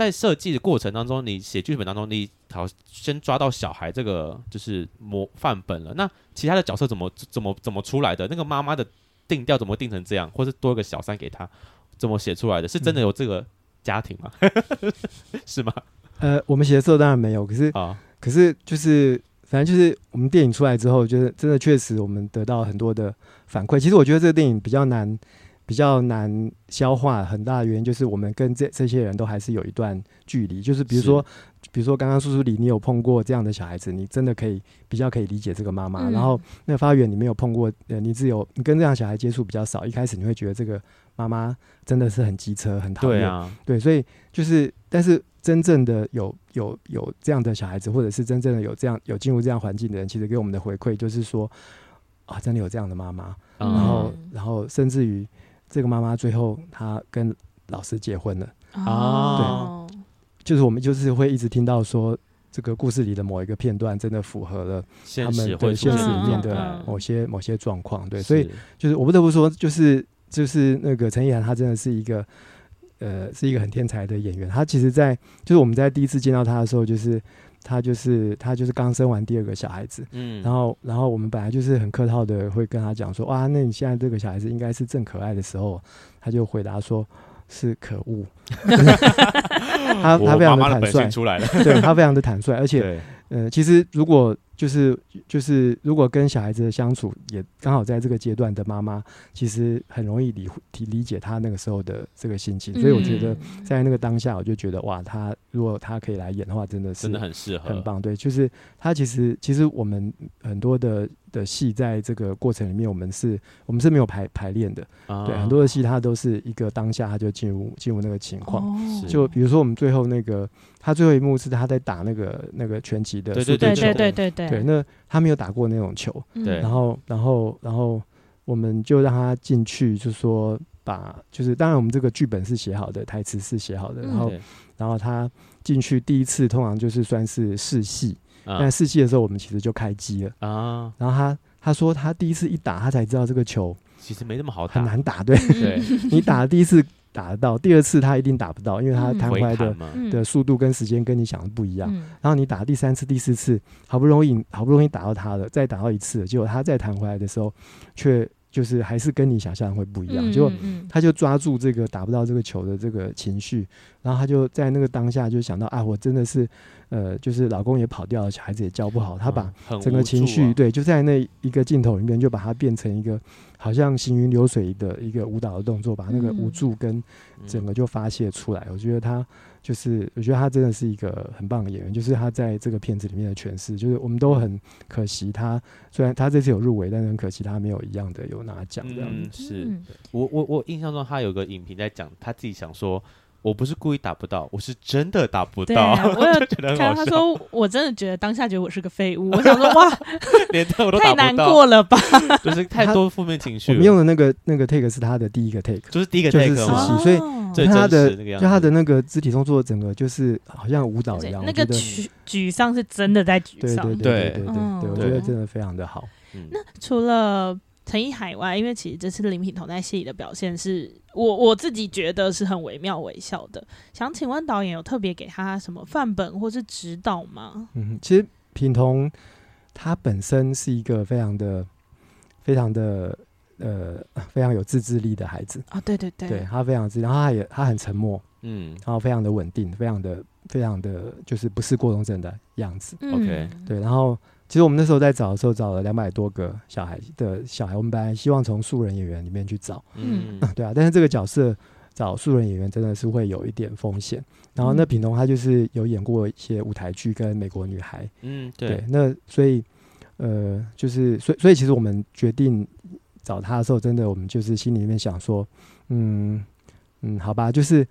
在设计的过程当中，你写剧本当中，你好先抓到小孩这个就是模范本了。那其他的角色怎么怎么怎么出来的？那个妈妈的定调怎么定成这样？或是多一个小三给他，怎么写出来的？是真的有这个家庭吗？嗯、是吗？呃，我们写的时候当然没有，可是啊，可是就是反正就是我们电影出来之后，就是真的确实我们得到很多的反馈。其实我觉得这个电影比较难。比较难消化，很大的原因就是我们跟这这些人都还是有一段距离。就是比如说，比如说刚刚叔叔里你有碰过这样的小孩子，你真的可以比较可以理解这个妈妈。嗯、然后那发源你没有碰过，呃，你只有你跟这样小孩接触比较少，一开始你会觉得这个妈妈真的是很机车，很讨厌。对啊，对，所以就是，但是真正的有有有这样的小孩子，或者是真正的有这样有进入这样环境的人，其实给我们的回馈就是说，啊，真的有这样的妈妈，嗯、然后然后甚至于。这个妈妈最后她跟老师结婚了。哦，对，就是我们就是会一直听到说这个故事里的某一个片段真的符合了他们对现实里面的某些某些状况，对，所以就是我不得不说，就是就是那个陈意涵，她真的是一个呃是一个很天才的演员，她其实在就是我们在第一次见到她的时候就是。他就是他就是刚生完第二个小孩子，嗯，然后然后我们本来就是很客套的会跟他讲说，哇，那你现在这个小孩子应该是正可爱的时候，他就回答说是可恶，他他非常的坦率，出来了。对他非常的坦率，而且 对。呃，其实如果就是就是，如果跟小孩子的相处也刚好在这个阶段的妈妈，其实很容易理理理解他那个时候的这个心情。所以我觉得在那个当下，我就觉得哇，他如果他可以来演的话，真的是真的很适合，很棒。对，就是他其实其实我们很多的的戏在这个过程里面，我们是我们是没有排排练的。对，很多的戏他都是一个当下他就进入进入那个情况。就比如说我们最后那个。他最后一幕是他在打那个那个拳击的速度球，对对对对对对。那他没有打过那种球，对。然后然后然后我们就让他进去，就说把就是当然我们这个剧本是写好的，台词是写好的。然后然后他进去第一次通常就是算是试戏，但试戏的时候我们其实就开机了啊。然后他他说他第一次一打，他才知道这个球其实没那么好打，很难打。对，你打的第一次。打得到，第二次他一定打不到，因为他弹回来的的速度跟时间跟你想的不一样。然后你打第三次、第四次，好不容易好不容易打到他了，再打到一次，结果他再弹回来的时候，却就是还是跟你想象会不一样。结果他就抓住这个打不到这个球的这个情绪，然后他就在那个当下就想到啊，我真的是。呃，就是老公也跑掉了，小孩子也教不好，他把整个情绪、嗯啊、对，就在那一个镜头里面，就把它变成一个好像行云流水的一个舞蹈的动作，把那个无助跟整个就发泄出来。嗯、我觉得他就是，我觉得他真的是一个很棒的演员，就是他在这个片子里面的诠释，就是我们都很可惜他，虽然他这次有入围，但是很可惜他没有一样的有拿奖这样。嗯，是我我我印象中他有个影评在讲，他自己想说。我不是故意打不到，我是真的打不到。我有觉得他说，我真的觉得当下觉得我是个废物。我想说，哇，连这我都打不到，太难过了吧？就是太多负面情绪。我们用的那个那个 take 是他的第一个 take，就是第一个 take，就是实习，所以他的就他的那个肢体动作，整个就是好像舞蹈一样。那个沮沮丧是真的在沮丧。对对对对对对，我觉得真的非常的好。那除了。陈意海外，因为其实这次林品彤在戏里的表现是我我自己觉得是很惟妙惟肖的。想请问导演有特别给他什么范本或是指导吗？嗯，其实品彤他本身是一个非常的、非常的呃非常有自制力的孩子啊，对对对，对他非常自，然后他也他很沉默，嗯，然后非常的稳定，非常的非常的就是不是过动症的样子。嗯、OK，对，然后。其实我们那时候在找的时候，找了两百多个小孩的小孩。我们本来希望从素人演员里面去找，嗯，对啊。但是这个角色找素人演员真的是会有一点风险。然后那品彤他就是有演过一些舞台剧跟美国女孩，嗯，对。对那所以呃，就是所以所以其实我们决定找他的时候，真的我们就是心里面想说，嗯嗯，好吧，就是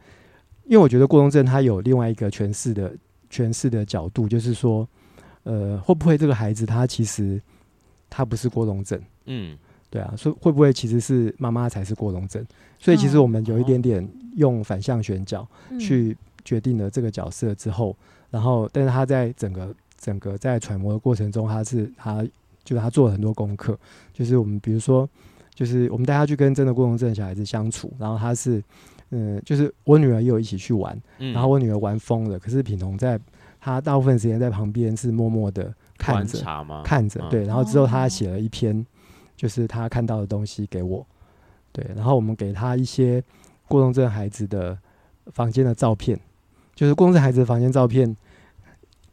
因为我觉得过动症他有另外一个诠释的诠释的角度，就是说。呃，会不会这个孩子他其实他不是过动症？嗯，对啊，所以会不会其实是妈妈才是过动症？所以其实我们有一点点用反向选角去决定了这个角色之后，然后但是他在整个整个在揣摩的过程中，他是他就是他做了很多功课，就是我们比如说，就是我们带他去跟真的过动症小孩子相处，然后他是嗯，就是我女儿也有一起去玩，然后我女儿玩疯了，可是品彤在。她大部分时间在旁边是默默的看着，看着，对。然后之后他写了一篇，就是他看到的东西给我，对。然后我们给他一些过动症孩子的房间的照片，就是过动症孩子的房间照片。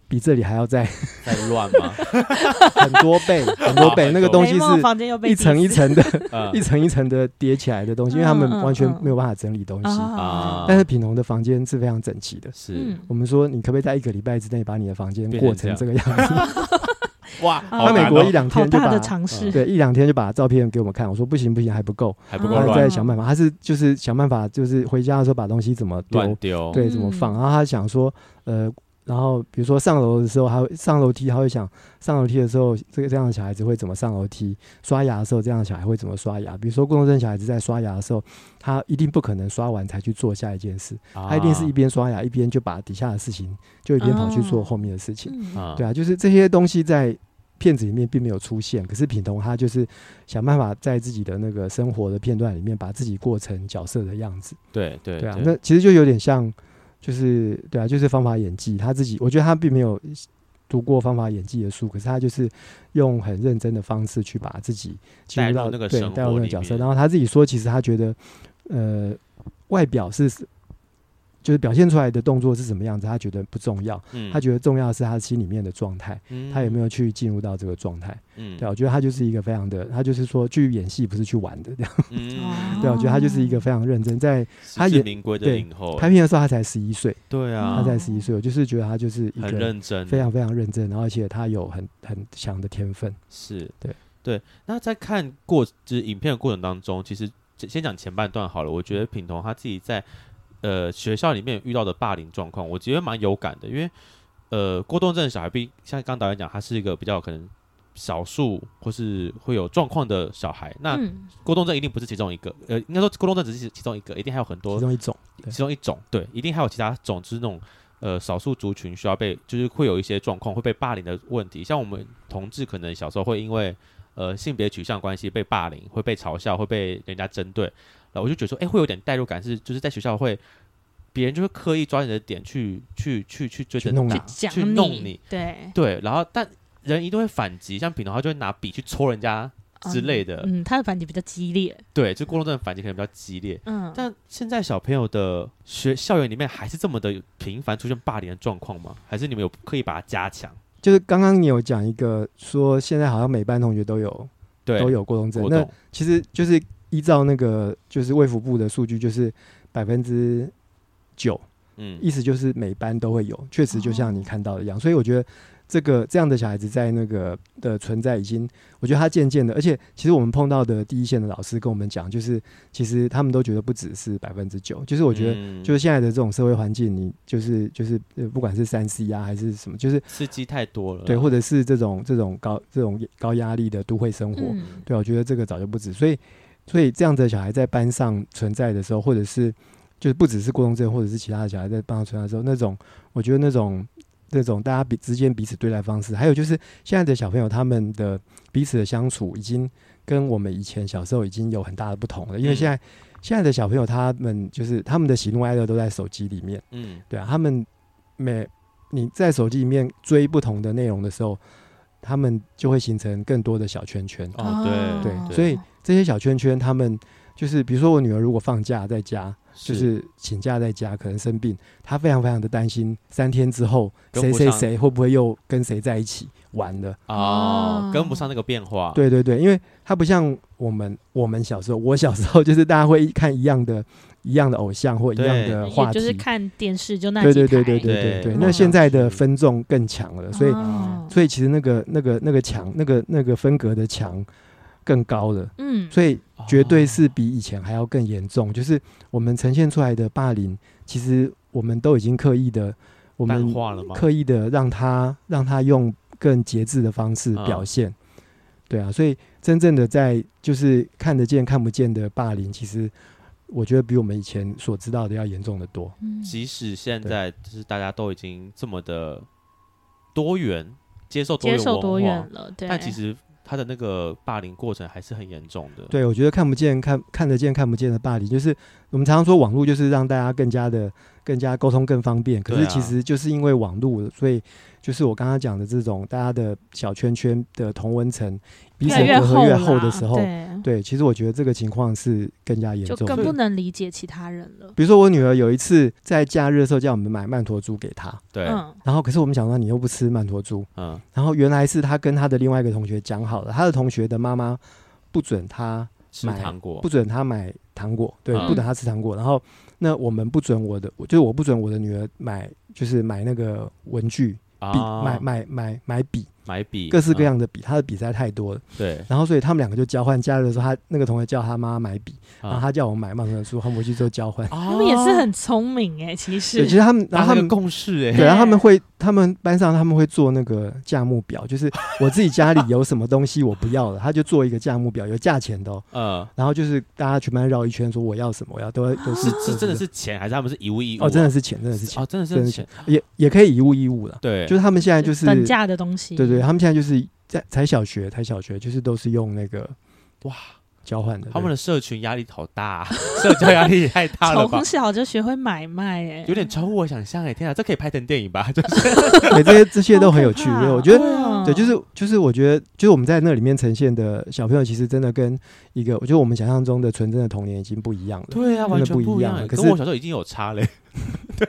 比这里还要再再乱吗？很多倍，很多倍。那个东西是一层一层的，一层一层的叠起来的东西，因为他们完全没有办法整理东西啊。但是品农的房间是非常整齐的。是我们说，你可不可以在一个礼拜之内把你的房间过成这个样子？哇！他美国一两天就把对一两天就把照片给我们看。我说不行不行，还不够，还不够乱。再想办法，他是就是想办法，就是回家的时候把东西怎么丢丢，对，怎么放。然后他想说，呃。然后，比如说上楼的时候，他会上楼梯，他会想上楼梯的时候，这个这样的小孩子会怎么上楼梯？刷牙的时候，这样的小孩会怎么刷牙？比如说，过动症小孩子在刷牙的时候，他一定不可能刷完才去做下一件事，他一定是一边刷牙一边就把底下的事情就一边跑去做后面的事情。对啊，就是这些东西在片子里面并没有出现，可是品彤他就是想办法在自己的那个生活的片段里面把自己过成角色的样子。对对对啊，那其实就有点像。就是对啊，就是方法演技。他自己，我觉得他并没有读过方法演技的书，可是他就是用很认真的方式去把自己进入到那个对带入那个角色。然后他自己说，其实他觉得，呃，外表是就是表现出来的动作是什么样子，他觉得不重要。嗯，他觉得重要的是他心里面的状态，嗯、他有没有去进入到这个状态。嗯，对，我觉得他就是一个非常的，他就是说去演戏不是去玩的这样。嗯，对，我觉得他就是一个非常认真，在他演名归的影后拍片的时候他才十一岁。对啊，他才十一岁，我就是觉得他就是一个很认真，非常非常认真，然后而且他有很很强的天分。是对对。那在看过就是影片的过程当中，其实先讲前半段好了。我觉得品彤他自己在呃学校里面遇到的霸凌状况，我觉得蛮有感的，因为呃过动症的小孩，毕像刚导演讲，他是一个比较可能。少数或是会有状况的小孩，那过动症一定不是其中一个，呃，应该说过动症只是其中一个，一定还有很多，其中一种，其中一种，对，一定还有其他种，就是那种呃少数族群需要被，就是会有一些状况会被霸凌的问题，像我们同志可能小时候会因为呃性别取向关系被霸凌，会被嘲笑，会被人家针对，然后我就觉得说，哎、欸，会有点代入感，是就是在学校会别人就会刻意抓你的点去去去去追着弄打，去弄你，对对，然后但。人一定会反击，像品的话就会拿笔去戳人家之类的。嗯，嗯，他的反击比较激烈。对，就过动症的反击可能比较激烈。嗯，但现在小朋友的学校园里面还是这么的频繁出现霸凌的状况吗？还是你们有刻意把它加强？就是刚刚你有讲一个说，现在好像每班同学都有，对，都有过动症。那其实就是依照那个就是卫福部的数据，就是百分之九。嗯，意思就是每班都会有，确实就像你看到的一样。哦，所以我觉得。这个这样的小孩子在那个的存在，已经我觉得他渐渐的，而且其实我们碰到的第一线的老师跟我们讲，就是其实他们都觉得不只是百分之九，就是我觉得就是现在的这种社会环境，你就是就是不管是三 C 啊还是什么，就是刺激太多了，对，或者是这种这种高这种高压力的都会生活，嗯、对，我觉得这个早就不止，所以所以这样的小孩在班上存在的时候，或者是就是不只是过动症，或者是其他的小孩在班上存在的时候，那种我觉得那种。那种大家彼之间彼此对待方式，还有就是现在的小朋友他们的彼此的相处，已经跟我们以前小时候已经有很大的不同了。因为现在现在的小朋友他们就是他们的喜怒哀乐都在手机里面，嗯，对啊，他们每你在手机里面追不同的内容的时候，他们就会形成更多的小圈圈。哦，对对，所以这些小圈圈，他们就是比如说我女儿如果放假在家。就是请假在家，可能生病，她非常非常的担心，三天之后谁谁谁会不会又跟谁在一起玩了哦，跟不上那个变化。对对对，因为她不像我们，我们小时候，我小时候就是大家会看一样的、一样的偶像或一样的话题，就是看电视就那对对对对对对对。那现在的分众更强了，所以所以其实那个那个那个墙，那个那个分隔的墙。更高的，嗯，所以绝对是比以前还要更严重。就是我们呈现出来的霸凌，其实我们都已经刻意的，我们刻意的让他让他用更节制的方式表现。对啊，所以真正的在就是看得见看不见的霸凌，其实我觉得比我们以前所知道的要严重的多。即使现在就是大家都已经这么的多元接受多元文化，多元了，对，但其实。他的那个霸凌过程还是很严重的。对，我觉得看不见、看看得见、看不见的霸凌，就是我们常常说网络就是让大家更加的、更加沟通更方便。可是其实就是因为网络，所以就是我刚刚讲的这种大家的小圈圈的同温层。彼此隔阂越厚的时候，对，对，其实我觉得这个情况是更加严重，就更不能理解其他人了。比如说我女儿有一次在假日的时候叫我们买曼陀珠给她，对，然后可是我们想说你又不吃曼陀珠，嗯，然后原来是她跟她的另外一个同学讲好了，她的同学的妈妈不准她买糖果，不准她买糖果，对，不准她吃糖果。然后那我们不准我的，就是我不准我的女儿买，就是买那个文具笔，买买买买笔。买笔，各式各样的笔，他的笔实在太多了。对，然后所以他们两个就交换。假日的时候，他那个同学叫他妈妈买笔，然后他叫我买曼陀珠，他们回去之后交换。他们也是很聪明哎，其实。对，其实他们，然后他们共事哎，对，然后他们会，他们班上他们会做那个价目表，就是我自己家里有什么东西我不要了，他就做一个价目表，有价钱的哦。嗯。然后就是大家全班绕一圈，说我要什么，我要都都是是真的是钱，还是他们是一物一物？哦，真的是钱，真的是钱，哦，真的是钱，也也可以一物一物了。对，就是他们现在就是等价的东西。对对，他们现在就是。在才小学，才小学，就是都是用那个哇交换的。他们的社群压力好大，社交压力也太大了吧？从小就学会买卖，哎，有点超乎我想象，哎，天啊，这可以拍成电影吧？就是，对，这些这些都很有趣。我觉得，对，就是就是我觉得，就是我们在那里面呈现的小朋友，其实真的跟一个，我觉得我们想象中的纯真的童年已经不一样了。对啊，完全不一样。可是我小时候已经有差嘞。对。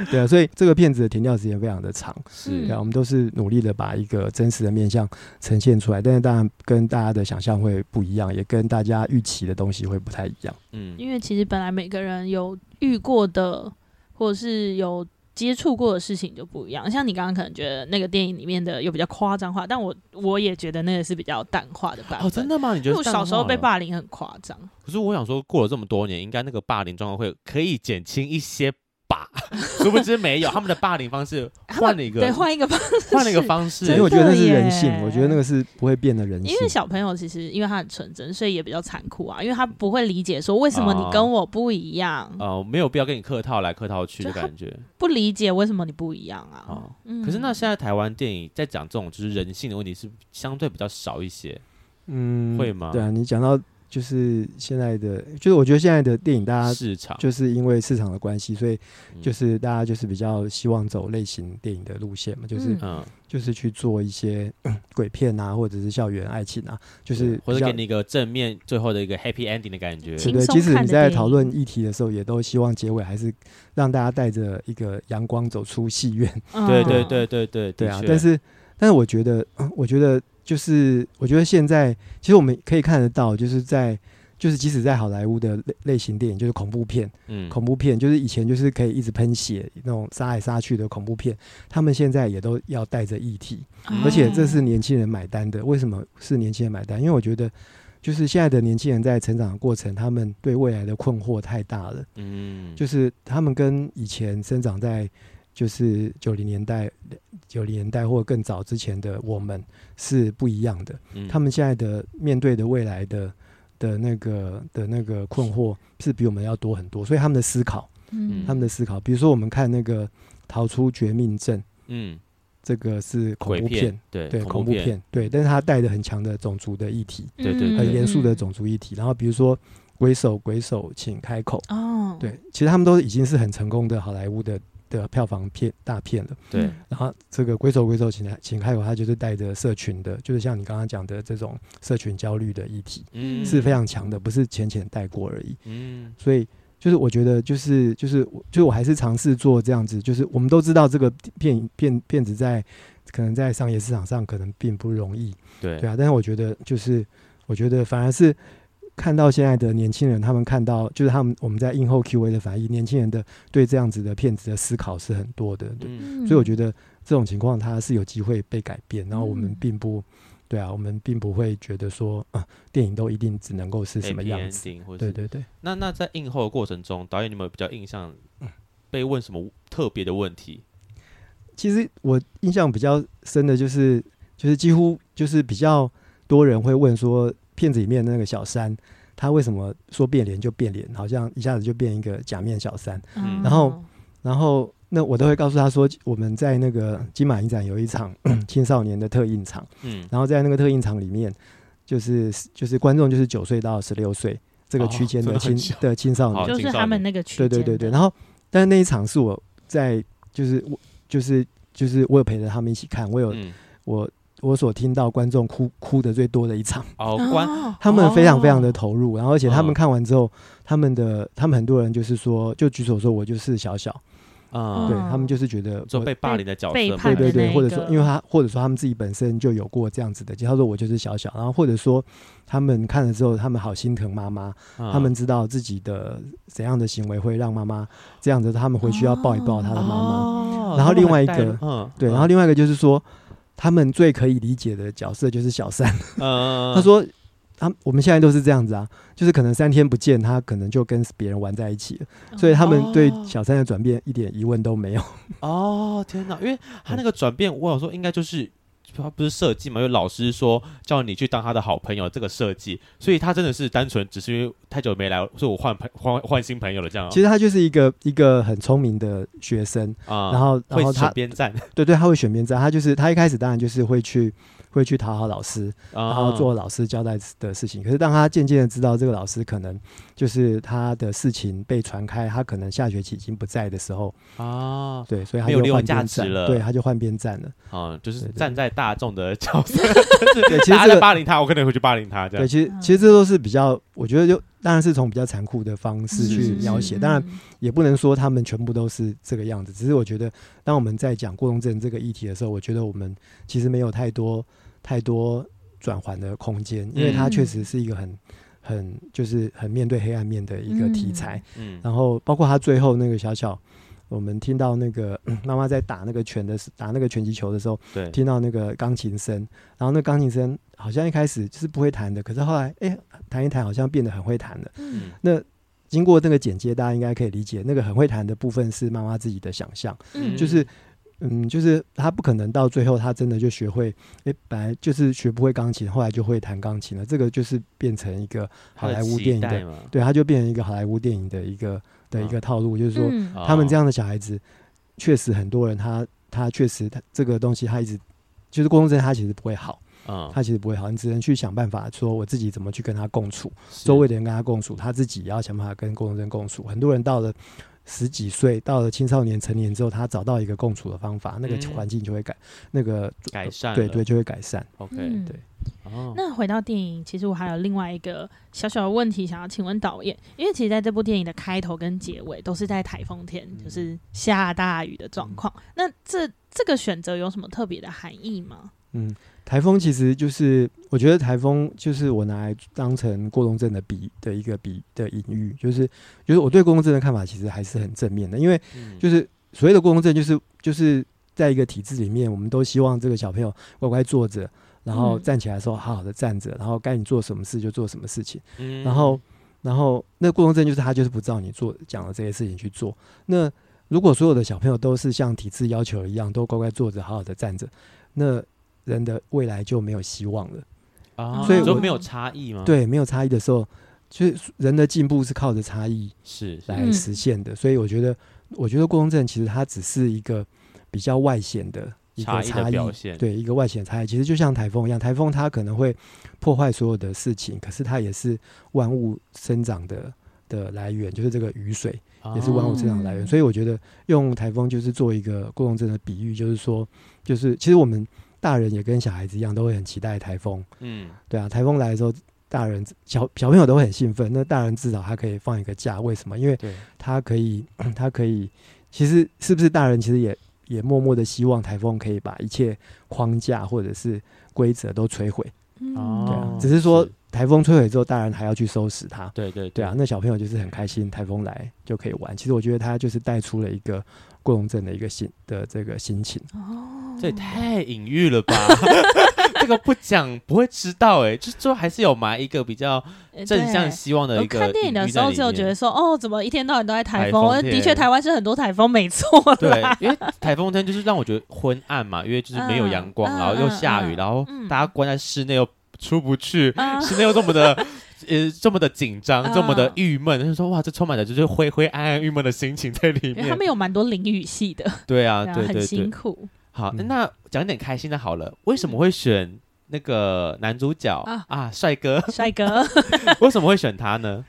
对啊，所以这个片子的停掉时间非常的长，是，对啊，我们都是努力的把一个真实的面相呈现出来，但是当然跟大家的想象会不一样，也跟大家预期的东西会不太一样。嗯，因为其实本来每个人有遇过的，或者是有接触过的事情就不一样。像你刚刚可能觉得那个电影里面的有比较夸张化，但我我也觉得那个是比较淡化的版本。哦，真的吗？你觉得？我小时候被霸凌很夸张。可是我想说，过了这么多年，应该那个霸凌状况会可以减轻一些。霸，殊不知没有，他们的霸凌方式换了一个，对，换一个方式，换了一个方式。因为我觉得那是人性，我觉得那个是不会变的人性。因为小朋友其实因为他很纯真，所以也比较残酷啊，因为他不会理解说为什么你跟我不一样。哦，呃、没有必要跟你客套来客套去的感觉。不理解为什么你不一样啊？哦，可是那现在台湾电影在讲这种就是人性的问题是相对比较少一些，嗯，会吗？对啊，你讲到。就是现在的，就是我觉得现在的电影，大家市场就是因为市场的关系，所以就是大家就是比较希望走类型电影的路线嘛，就是嗯，就是去做一些 鬼片啊，或者是校园爱情啊，就是或者给你一个正面最后的一个 happy ending 的感觉。对对，即使你在讨论议题的时候，也都希望结尾还是让大家带着一个阳光走出戏院。对对对对对对啊！但是但是我觉得，我觉得。就是我觉得现在其实我们可以看得到，就是在就是即使在好莱坞的类类型电影，就是恐怖片，嗯，恐怖片就是以前就是可以一直喷血那种杀来杀去的恐怖片，他们现在也都要带着议题，而且这是年轻人买单的。为什么是年轻人买单？因为我觉得就是现在的年轻人在成长的过程，他们对未来的困惑太大了，嗯，就是他们跟以前生长在。就是九零年代、九零年代或更早之前的我们是不一样的。嗯、他们现在的面对的未来的的那个的那个困惑是比我们要多很多，所以他们的思考，嗯，他们的思考，比如说我们看那个《逃出绝命镇》，嗯，这个是恐怖片，片对对，恐怖片，怖片对，但是它带着很强的种族的议题，对对，对，很严肃的种族议题。然后比如说《鬼手》，鬼手，请开口。哦，对，其实他们都已经是很成功的好莱坞的。的票房片大片了，对。然后这个《鬼手》《鬼手》请来请开口，他就是带着社群的，就是像你刚刚讲的这种社群焦虑的议题，嗯，是非常强的，不是浅浅带过而已，嗯。所以就是我觉得就是就是就是我还是尝试做这样子，就是我们都知道这个片片片子在可能在商业市场上可能并不容易，对对啊。但是我觉得就是我觉得反而是。看到现在的年轻人，他们看到就是他们我们在映后 Q&A 的反应，年轻人的对这样子的片子的思考是很多的，对，嗯、所以我觉得这种情况它是有机会被改变，然后我们并不，对啊，我们并不会觉得说啊，电影都一定只能够是什么样子，对对对。那那在映后的过程中，导演你有没有比较印象被问什么特别的问题？其实我印象比较深的就是，就是几乎就是比较多人会问说。片子里面的那个小三，他为什么说变脸就变脸？好像一下子就变一个假面小三。嗯、然后，然后那我都会告诉他说，我们在那个金马影展有一场 青少年的特映场。嗯，然后在那个特映场里面，就是就是观众就是九岁到十六岁这个区间的青、哦、的青少年，就是他们那个区间。对对对对。然后，但是那一场是我在，就是我就是就是我有陪着他们一起看，我有、嗯、我。我所听到观众哭哭的最多的一场。哦，观他们非常非常的投入，然后而且他们看完之后，他们的他们很多人就是说，就举手说我就是小小。啊，对他们就是觉得做被霸凌的角色，对对对，或者说因为他或者说他们自己本身就有过这样子的，他说我就是小小，然后或者说他们看了之后，他们好心疼妈妈，他们知道自己的怎样的行为会让妈妈这样子，他们回去要抱一抱他的妈妈，然后另外一个，嗯，对，然后另外一个就是说。他们最可以理解的角色就是小三。他说：“他我们现在都是这样子啊，就是可能三天不见，他可能就跟别人玩在一起了。所以他们对小三的转变一点疑问都没有。”哦，天哪！因为他那个转变，我想说应该就是他不是设计嘛？有老师说叫你去当他的好朋友，这个设计，所以他真的是单纯只是因为太久没来，所以我换朋换换新朋友了，这样。其实他就是一个一个很聪明的学生啊，然后然后他边站，对对，他会选边站，他就是他一开始当然就是会去。会去讨好老师，然后做老师交代的事情。可是当他渐渐的知道这个老师可能就是他的事情被传开，他可能下学期已经不在的时候啊，对，所以他就换边站了。对，他就换边站了。啊，就是站在大众的角色。对，其实霸凌他，我可能会去霸凌他。这样。对，其实其实这都是比较，我觉得就当然是从比较残酷的方式去描写。当然也不能说他们全部都是这个样子。只是我觉得，当我们在讲过动症这个议题的时候，我觉得我们其实没有太多。太多转换的空间，因为它确实是一个很、很就是很面对黑暗面的一个题材。嗯，然后包括他最后那个小小，我们听到那个 妈妈在打那个拳的打那个拳击球的时候，对，听到那个钢琴声，然后那钢琴声好像一开始就是不会弹的，可是后来哎弹一弹好像变得很会弹了。嗯，那经过那个剪接，大家应该可以理解，那个很会弹的部分是妈妈自己的想象，嗯，就是。嗯，就是他不可能到最后，他真的就学会，诶、欸，本来就是学不会钢琴，后来就会弹钢琴了。这个就是变成一个好莱坞电影的，对，他就变成一个好莱坞电影的一个的一个套路，就是说，他们这样的小孩子，确实很多人他他确实他这个东西他一直就是过动症，他其实不会好，他其实不会好，你只能去想办法说我自己怎么去跟他共处，周围的人跟他共处，他自己也要想办法跟过动症共处。很多人到了。十几岁到了青少年成年之后，他找到一个共处的方法，那个环境就会改，那个改善，对对，就会改善。OK，对。哦那回到电影，其实我还有另外一个小小的问题想要请问导演，因为其实在这部电影的开头跟结尾都是在台风天，就是下大雨的状况。那这这个选择有什么特别的含义吗？嗯。台风其实就是，我觉得台风就是我拿来当成过动症的比的一个比的隐喻，就是就是我对过动症的看法其实还是很正面的，因为就是所谓的过动症，就是就是在一个体制里面，我们都希望这个小朋友乖乖坐着，然后站起来的时候好好的站着，然后该你做什么事就做什么事情，然后然后那过动症就是他就是不照你做讲的这些事情去做。那如果所有的小朋友都是像体制要求一样，都乖乖坐着好好的站着，那人的未来就没有希望了啊，所以就没有差异吗？对，没有差异的时候，就是人的进步是靠着差异是来实现的。所以我觉得，我觉得过动症其实它只是一个比较外显的一个差异，对，一个外显差异。其实就像台风一样，台风它可能会破坏所有的事情，可是它也是万物生长的的来源，就是这个雨水也是万物生长的来源。所以我觉得用台风就是做一个过动症的比喻，就是说，就是其实我们。大人也跟小孩子一样，都会很期待台风。嗯，对啊，台风来的时候，大人小小朋友都会很兴奋。那大人至少他可以放一个假，为什么？因为他可以，他可以。其实是不是大人其实也也默默的希望台风可以把一切框架或者是规则都摧毁。哦，对啊，只是说台风摧毁之后，大人还要去收拾它。对对对啊，那小朋友就是很开心，台风来就可以玩。其实我觉得他就是带出了一个。过龙症的一个心的这个心情哦，这也太隐喻了吧？这个不讲不会知道哎，就就还是有埋一个比较正向希望的一个。看电影的时候就觉得说，哦，怎么一天到晚都在台风？的确，台湾是很多台风，没错。对，因为台风天就是让我觉得昏暗嘛，因为就是没有阳光，然后又下雨，然后大家关在室内又出不去，室内又这么的。呃，这么的紧张，这么的郁闷，他、uh, 说哇，这充满了就是灰灰暗暗、郁闷的心情在里面。他们有蛮多淋雨戏的，对啊，对，对，对，很辛苦。好，那讲点开心的好了。为什么会选那个男主角啊？啊，帅哥，帅哥，为什么会选他呢？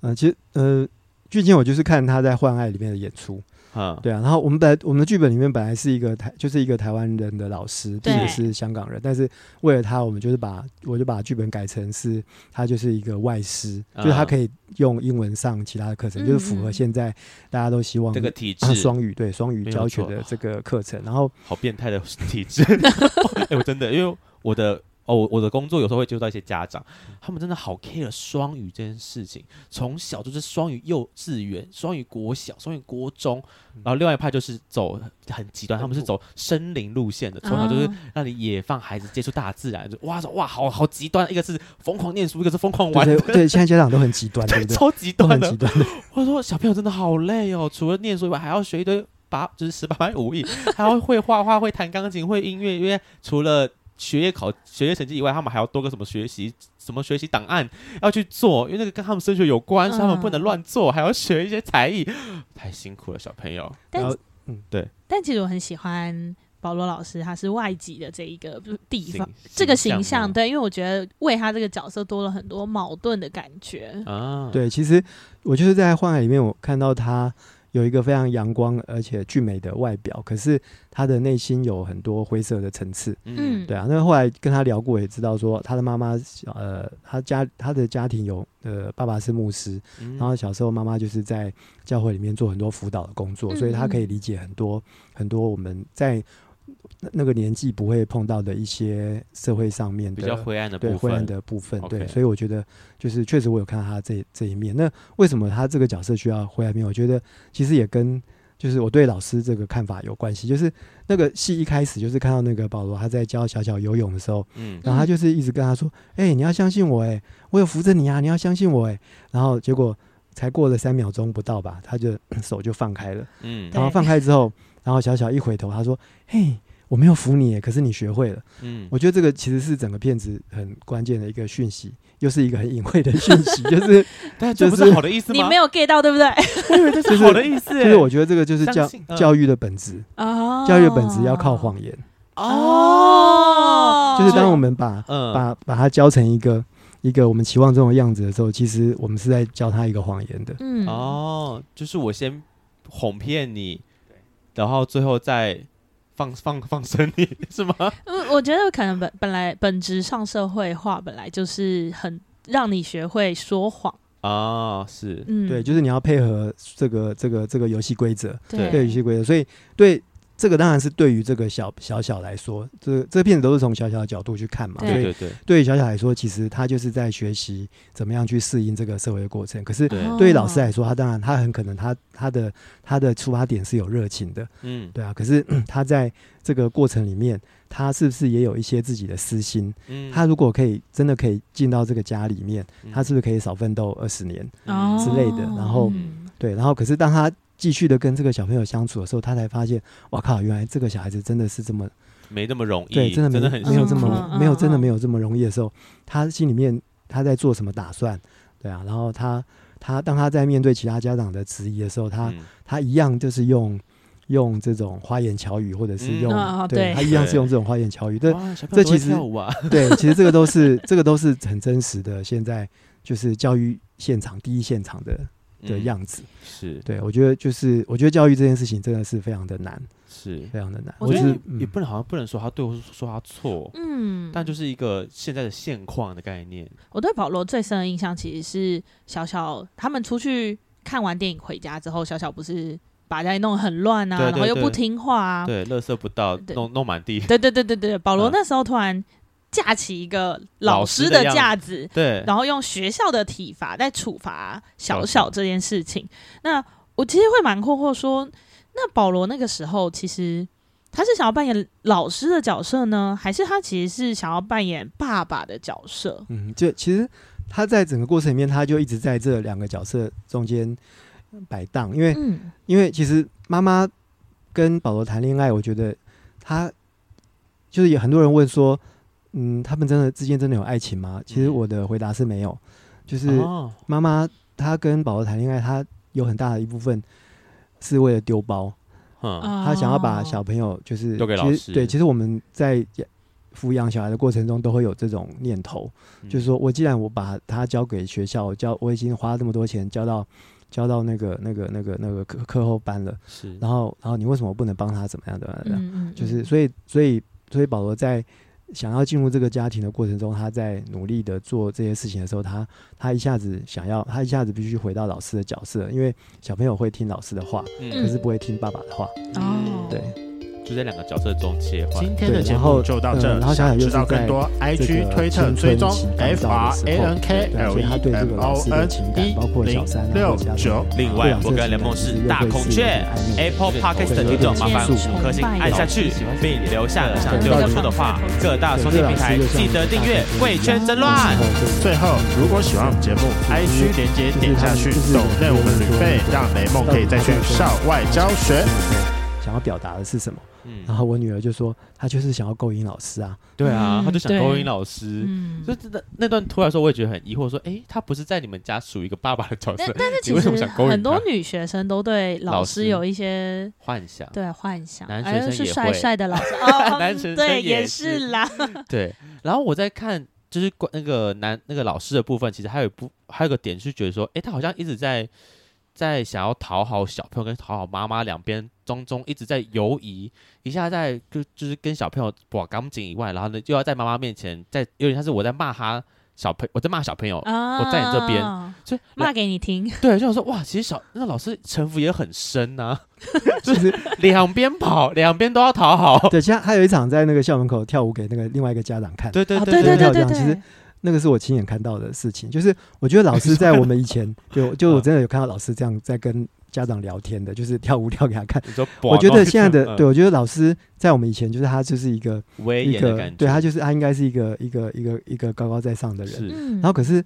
呃，其实呃，最近我就是看他在《幻爱》里面的演出。嗯，对啊，然后我们本来我们的剧本里面本来是一个台，就是一个台湾人的老师，并且是香港人，但是为了他，我们就是把我就把剧本改成是他就是一个外师，嗯、就是他可以用英文上其他的课程，嗯、就是符合现在大家都希望这个体制双语对双语教学的这个课程，然后好变态的体制，哎，我真的因为我的。哦，我的工作有时候会接触到一些家长，他们真的好 care 双语这件事情，从小就是双语幼稚园、双语国小、双语国中，然后另外一派就是走很极端，他们是走森林路线的，从小就是让你野放孩子接触大自然，就哇哇好好极端，一个是疯狂念书，一个是疯狂玩，对，对，现在家长都很极端，对，对，超极端的，极端的。我说小朋友真的好累哦，除了念书以外，还要学一堆八就是十八般武艺，还要会画画、会弹钢琴、会音乐，因为除了学业考学业成绩以外，他们还要多个什么学习什么学习档案要去做，因为那个跟他们升学有关，嗯、所以他们不能乱做，还要学一些才艺，太辛苦了，小朋友。但嗯，对。但其实我很喜欢保罗老师，他是外籍的这一个地方，这个形象，对，因为我觉得为他这个角色多了很多矛盾的感觉啊。对，其实我就是在《幻海》里面，我看到他。有一个非常阳光而且俊美的外表，可是他的内心有很多灰色的层次。嗯，对啊。那后来跟他聊过，也知道说他的妈妈，呃，他家他的家庭有呃，爸爸是牧师，嗯、然后小时候妈妈就是在教会里面做很多辅导的工作，嗯、所以他可以理解很多很多我们在。那个年纪不会碰到的一些社会上面的比较灰暗的部分，对灰暗的部分.对，所以我觉得就是确实我有看到他这这一面。那为什么他这个角色需要灰暗面？我觉得其实也跟就是我对老师这个看法有关系。就是那个戏一开始就是看到那个保罗他在教小小游泳的时候，嗯，然后他就是一直跟他说：“哎、欸，你要相信我，哎，我有扶着你啊，你要相信我，哎。”然后结果才过了三秒钟不到吧，他就 手就放开了，嗯，然后放开之后，然后小小一回头，他说：“嘿。”我没有扶你，可是你学会了。嗯，我觉得这个其实是整个片子很关键的一个讯息，又是一个很隐晦的讯息，就是但这不是好的意思吗？你没有 get 到，对不对？我以为这是好的意思。就是我觉得这个就是教教育的本质啊，教育的本质要靠谎言哦。就是当我们把把把它教成一个一个我们期望中的样子的时候，其实我们是在教他一个谎言的。嗯哦，就是我先哄骗你，然后最后再。放放放生你是吗？嗯，我觉得可能本本来本质上社会化本来就是很让你学会说谎啊，是，嗯，对，就是你要配合这个这个这个游戏规则，对，游戏规则，所以对。这个当然是对于这个小小小来说，这这片子都是从小小的角度去看嘛。对对对。对于小小来说，其实他就是在学习怎么样去适应这个社会的过程。可是对于老师来说，他当然他很可能他他的他的出发点是有热情的。嗯。对啊。可是 他在这个过程里面，他是不是也有一些自己的私心？嗯。他如果可以真的可以进到这个家里面，他是不是可以少奋斗二十年之类的？然后对，然后可是当他。继续的跟这个小朋友相处的时候，他才发现，哇靠，原来这个小孩子真的是这么没那么容易，对，真的没真的很没有这么没有真的没有这么容易的时候，他心里面他在做什么打算？对啊，然后他他当他在面对其他家长的质疑的时候，他、嗯、他一样就是用用这种花言巧语，或者是用、嗯、对，对他一样是用这种花言巧语。这，这其实 对，其实这个都是这个都是很真实的。现在就是教育现场第一现场的。的样子、嗯、是对，我觉得就是我觉得教育这件事情真的是非常的难，是非常的难。我觉得也不能好像不能说他对，或是说他错，嗯，但就是一个现在的现况的概念。我对保罗最深的印象其实是小小他们出去看完电影回家之后，小小不是把家里弄得很乱啊，对对对，然后又不听话啊，对，垃圾不到，弄弄满地，对对对对对。保罗那时候突然。架起一个老师的架子，对，然后用学校的体罚在处罚小小这件事情。那我其实会蛮困惑，说那保罗那个时候其实他是想要扮演老师的角色呢，还是他其实是想要扮演爸爸的角色？嗯，就其实他在整个过程里面，他就一直在这两个角色中间摆荡，因为、嗯、因为其实妈妈跟保罗谈恋爱，我觉得他就是有很多人问说。嗯，他们真的之间真的有爱情吗？其实我的回答是没有。就是妈妈她跟保罗谈恋爱，她有很大的一部分是为了丢包。嗯，她想要把小朋友就是丢给老师。对，其实我们在抚养小孩的过程中都会有这种念头，就是说我既然我把他交给学校，交我已经花了这么多钱交到交到那个那个那个那个课课后班了，是。然后然后你为什么不能帮他怎么样的？嗯嗯。就是所以所以所以保罗在。想要进入这个家庭的过程中，他在努力的做这些事情的时候，他他一下子想要，他一下子必须回到老师的角色，因为小朋友会听老师的话，嗯、可是不会听爸爸的话。哦，对。就在两个角色中切换。今天的节目就到这。然后想知道更多，IG 推特追踪 F R A N K L E M O N 一零六九。另外，我跟雷梦是大孔雀 Apple Podcast 的听众，麻烦五颗星按下去，并留下想对我说的话。各大收听平台记得订阅《贵圈真乱》。最后，如果喜欢我们节目，IG 连接点下去，抖内我们旅费，让雷梦可以再去校外教学。想要表达的是什么？嗯，然后我女儿就说，她就是想要勾引老师啊。对啊，她就想勾引老师。嗯，所以那那段突然说，我也觉得很疑惑，说，哎，她不是在你们家属于一个爸爸的角色，但是其实很多女学生都对老师有一些幻想，对幻想，男学生也会帅帅的老师，男学生对也是啦。对，然后我在看。就是关那个男那个老师的部分，其实还有一部还有个点是觉得说，哎，他好像一直在在想要讨好小朋友跟讨好妈妈两边中中一直在游移，一下在就就是跟小朋友把钢琴以外，然后呢又要在妈妈面前在有点像是我在骂他。小朋我在骂小朋友，啊、我在你这边，所以骂给你听。对，就想说哇，其实小那老师城府也很深呐、啊，就是两边跑，两边都要讨好。对，其实还有一场在那个校门口跳舞给那个另外一个家长看。对对对对对对对，其实那个是我亲眼看到的事情。就是我觉得老师在我们以前，就就我真的有看到老师这样在跟。家长聊天的，就是跳舞 跳给他看。我觉得现在的，对，我觉得老师在我们以前，就是他就是一个威严的感觉，对他就是他应该是一个一个一个一个高高在上的人。然后可是。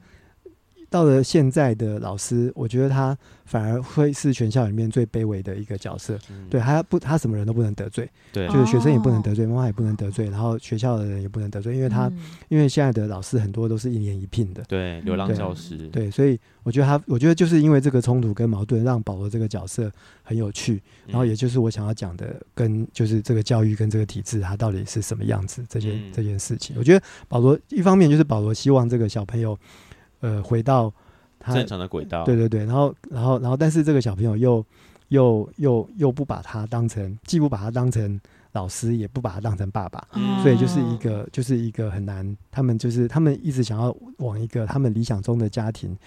到了现在的老师，我觉得他反而会是全校里面最卑微的一个角色。嗯、对，他不，他什么人都不能得罪，对，就是学生也不能得罪，妈妈也不能得罪，然后学校的人也不能得罪，因为他，嗯、因为现在的老师很多都是一年一聘的，对，流浪教师，对，对，所以我觉得他，我觉得就是因为这个冲突跟矛盾，让保罗这个角色很有趣，然后也就是我想要讲的，跟就是这个教育跟这个体制，它到底是什么样子这件、嗯、这件事情。我觉得保罗一方面就是保罗希望这个小朋友。呃，回到他正常的轨道，对对对，然后然后然后，但是这个小朋友又又又又不把他当成，既不把他当成老师，也不把他当成爸爸，嗯、所以就是一个就是一个很难，他们就是他们一直想要往一个他们理想中的家庭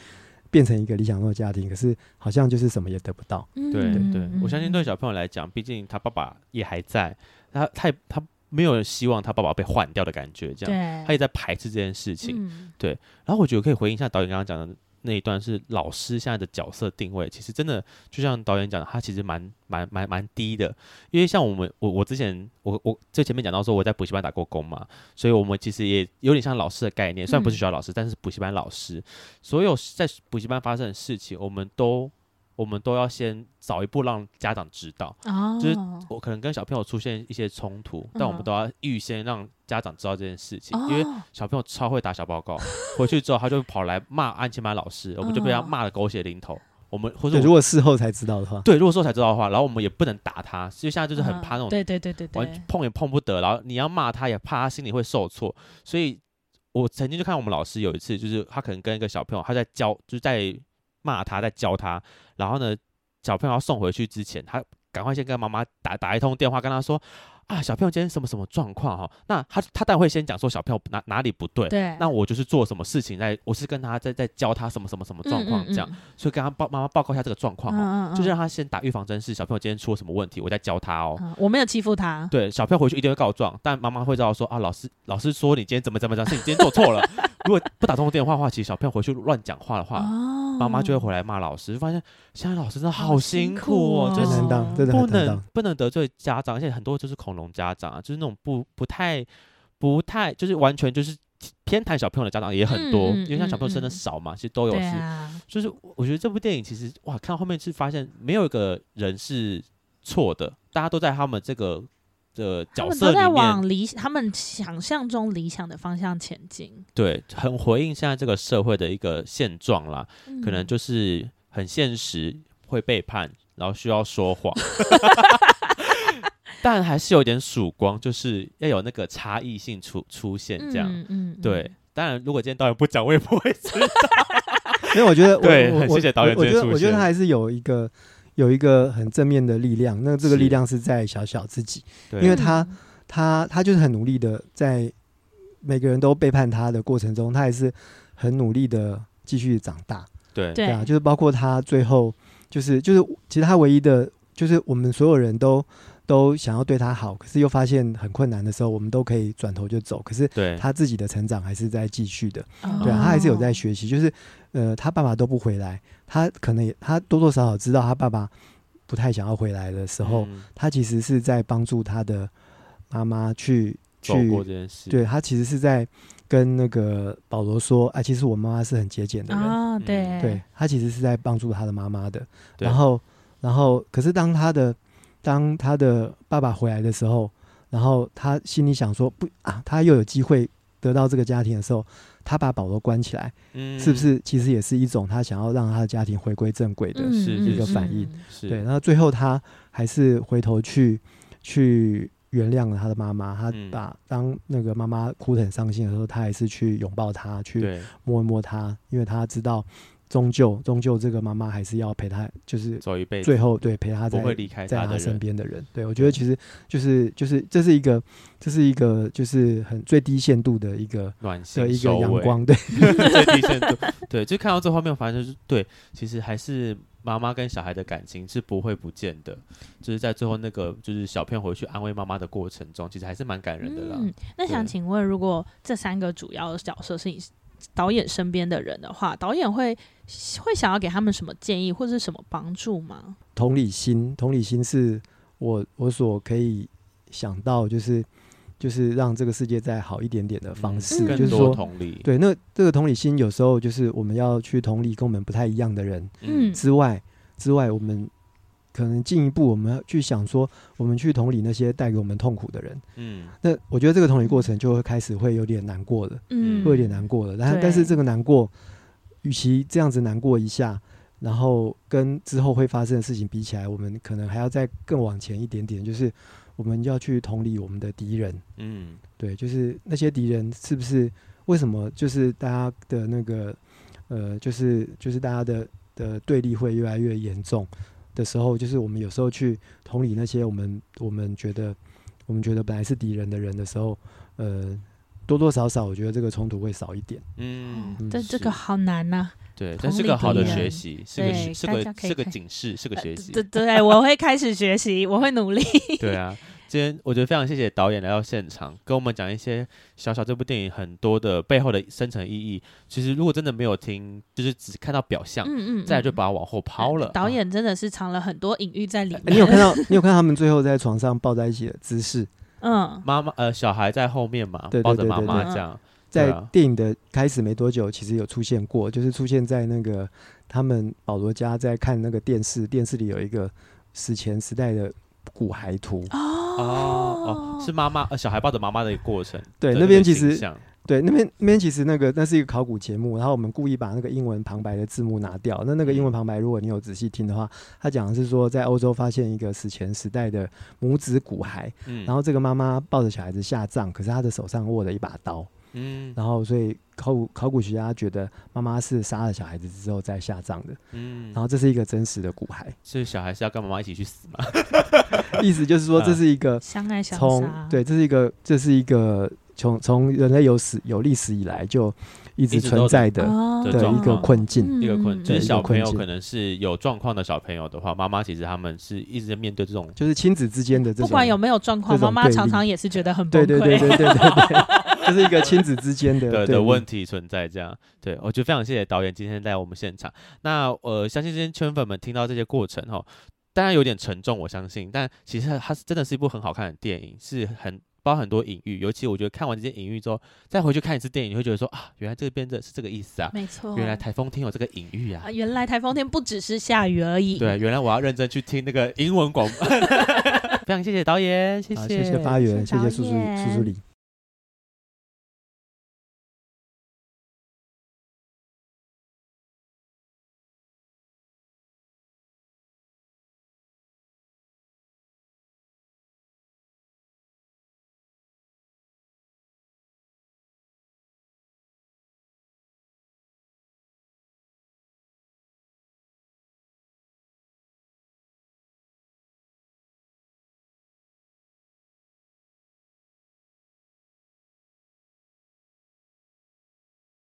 变成一个理想中的家庭，可是好像就是什么也得不到。对对，我相信对小朋友来讲，毕竟他爸爸也还在，他他他。没有人希望他爸爸被换掉的感觉，这样，他也在排斥这件事情，嗯、对。然后我觉得可以回应一下导演刚刚讲的那一段，是老师现在的角色定位，其实真的就像导演讲的，他其实蛮蛮蛮蛮低的。因为像我们，我我之前我我最前面讲到说我在补习班打过工嘛，所以我们其实也有点像老师的概念，虽然不是学校老师，嗯、但是补习班老师，所有在补习班发生的事情，我们都。我们都要先早一步让家长知道，哦、就是我可能跟小朋友出现一些冲突，嗯、但我们都要预先让家长知道这件事情，哦、因为小朋友超会打小报告，回去之后他就跑来骂安亲班老师，我们就被他骂的狗血淋头。哦、我们或者如果事后才知道的话，对，如果事后才知道的话，然后我们也不能打他，就现在就是很怕那种，对对对对，完碰也碰不得，然后你要骂他也怕他心里会受挫，所以我曾经就看我们老师有一次，就是他可能跟一个小朋友他在教，就是在。骂他，在教他，然后呢，小朋友要送回去之前，他赶快先跟妈妈打打一通电话，跟他说。啊，小朋友今天什么什么状况哈？那他他当然会先讲说小朋友哪哪里不对，对。那我就是做什么事情在，我是跟他在在教他什么什么什么状况这样，嗯嗯嗯，所以跟他报妈妈报告一下这个状况哈，嗯嗯嗯，就是让他先打预防针，是小朋友今天出了什么问题，我在教他哦。嗯、我没有欺负他。对，小朋友回去一定会告状，但妈妈会知道说啊，老师老师说你今天怎么怎么怎么，是你今天做错了。如果不打通电话的话，其实小朋友回去乱讲话的话，妈妈、哦、就会回来骂老师，就发现现在老师真的好辛苦哦，真的不能不能得罪家长，而且很多就是恐龙家长啊，就是。那种不不太不太就是完全就是偏袒小朋友的家长也很多，嗯、因为像小朋友生的少嘛，嗯、其实都有是。啊、就是我觉得这部电影其实哇，看到后面是发现没有一个人是错的，大家都在他们这个的角色里面，在往理他们想象中理想的方向前进。对，很回应现在这个社会的一个现状啦，嗯、可能就是很现实，会背叛，然后需要说谎。但还是有点曙光，就是要有那个差异性出出现，这样，嗯，嗯对。当然，如果今天导演不讲，我也不会知道。因为我觉得我，对，很谢谢导演。我觉得，我觉得他还是有一个有一个很正面的力量。那这个力量是在小小自己，因为他他他就是很努力的，在每个人都背叛他的过程中，他还是很努力的继续长大。对对啊，就是包括他最后，就是就是，其实他唯一的，就是我们所有人都。都想要对他好，可是又发现很困难的时候，我们都可以转头就走。可是他自己的成长还是在继续的，对啊，他还是有在学习。就是呃，他爸爸都不回来，他可能也他多多少少知道他爸爸不太想要回来的时候，嗯、他其实是在帮助他的妈妈去去过这件事。对，他其实是在跟那个保罗说：“哎、啊，其实我妈妈是很节俭的人。哦”对，对他其实是在帮助他的妈妈的。然后，然后，可是当他的当他的爸爸回来的时候，然后他心里想说不啊，他又有机会得到这个家庭的时候，他把保罗关起来，嗯，是不是其实也是一种他想要让他的家庭回归正轨的一个反应？对，然后最后他还是回头去去。原谅了他的妈妈，他把当那个妈妈哭得很伤心的时候，他还是去拥抱她，去摸一摸她，因为他知道，终究终究这个妈妈还是要陪他，就是走一辈子，最后对陪他在不会离开他在他身边的人。对，我觉得其实就是就是这是一个这是一个就是很最低限度的一个暖心的一个阳光，对，最低限度，对，就看到这画面，反正就是对，其实还是。妈妈跟小孩的感情是不会不见的，就是在最后那个就是小片回去安慰妈妈的过程中，其实还是蛮感人的啦。嗯，那想请问，如果这三个主要的角色是你导演身边的人的话，导演会会想要给他们什么建议或者是什么帮助吗？同理心，同理心是我我所可以想到就是。就是让这个世界再好一点点的方式，嗯、就是说，同理对，那这个同理心有时候就是我们要去同理跟我们不太一样的人，嗯，之外之外，我们可能进一步我们要去想说，我们去同理那些带给我们痛苦的人，嗯，那我觉得这个同理过程就会开始会有点难过了，嗯，会有点难过了，但但是这个难过，与其这样子难过一下，然后跟之后会发生的事情比起来，我们可能还要再更往前一点点，就是。我们要去同理我们的敌人，嗯，对，就是那些敌人是不是为什么就是大家的那个呃，就是就是大家的的对立会越来越严重的时候，就是我们有时候去同理那些我们我们觉得我们觉得本来是敌人的人的时候，呃，多多少少我觉得这个冲突会少一点，嗯，但这个好难呐，对，这是个好的学习，是个是个是个警示，是个学习，对对，我会开始学习，我会努力，对啊。今天我觉得非常谢谢导演来到现场，跟我们讲一些小小这部电影很多的背后的深层意义。其实如果真的没有听，就是只看到表象，嗯嗯，再就把它往后抛了。导演真的是藏了很多隐喻在里面。你有看到？你有看到他们最后在床上抱在一起的姿势？嗯，妈妈呃，小孩在后面嘛，抱着妈妈这样。在电影的开始没多久，其实有出现过，就是出现在那个他们保罗家在看那个电视，电视里有一个史前时代的骨骸图。哦哦，是妈妈呃，小孩抱着妈妈的一个过程。对，那边其实对那边那边其实那个那是一个考古节目，然后我们故意把那个英文旁白的字幕拿掉。那那个英文旁白，如果你有仔细听的话，他讲的是说在欧洲发现一个史前时代的母子骨骸，嗯，然后这个妈妈抱着小孩子下葬，可是她的手上握着一把刀。嗯，然后所以考古考古学家觉得妈妈是杀了小孩子之后再下葬的。嗯，然后这是一个真实的骨骸，所以小孩是要跟妈妈一起去死吗？意思就是说这是一个相爱相杀，对，这是一个这是一个从从人类有史有历史以来就一直存在的的一个困境，一个困境。就是小朋友可能是有状况的小朋友的话，妈妈其实他们是一直在面对这种，就是亲子之间的这种，不管有没有状况，妈妈常常也是觉得很崩溃。对对对对对对。这 是一个亲子之间的的的问题存在，这样对，我觉得非常谢谢导演今天在我们现场。那呃，相信这些圈粉们听到这些过程哈，当然有点沉重，我相信，但其实它是真的是一部很好看的电影，是很包很多隐喻。尤其我觉得看完这些隐喻之后，再回去看一次电影，你会觉得说啊，原来这边的是这个意思啊，没错，原来台风天有这个隐喻啊，啊，原来台风天不只是下雨而已。对，原来我要认真去听那个英文广播。非常谢谢导演，谢谢，谢谢发源，谢谢叔叔叔叔李。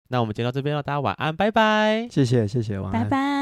那我们就到这边了，大家晚安，拜拜。谢谢，谢谢，晚安，拜拜。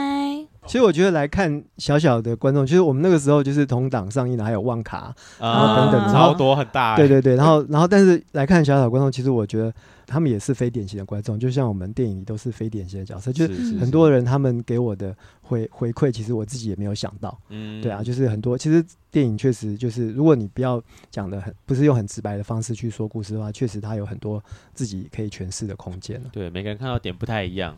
其实我觉得来看小小的观众，其实我们那个时候就是同档上映的，还有旺卡，然后等等，超多很大。对对对，然后然后但是来看小小观众，其实我觉得他们也是非典型的观众，就像我们电影里都是非典型的角色，就是很多人他们给我的回回馈，其实我自己也没有想到。嗯，对啊，就是很多，其实电影确实就是，如果你不要讲的很，不是用很直白的方式去说故事的话，确实它有很多自己可以诠释的空间。对，每个人看到点不太一样。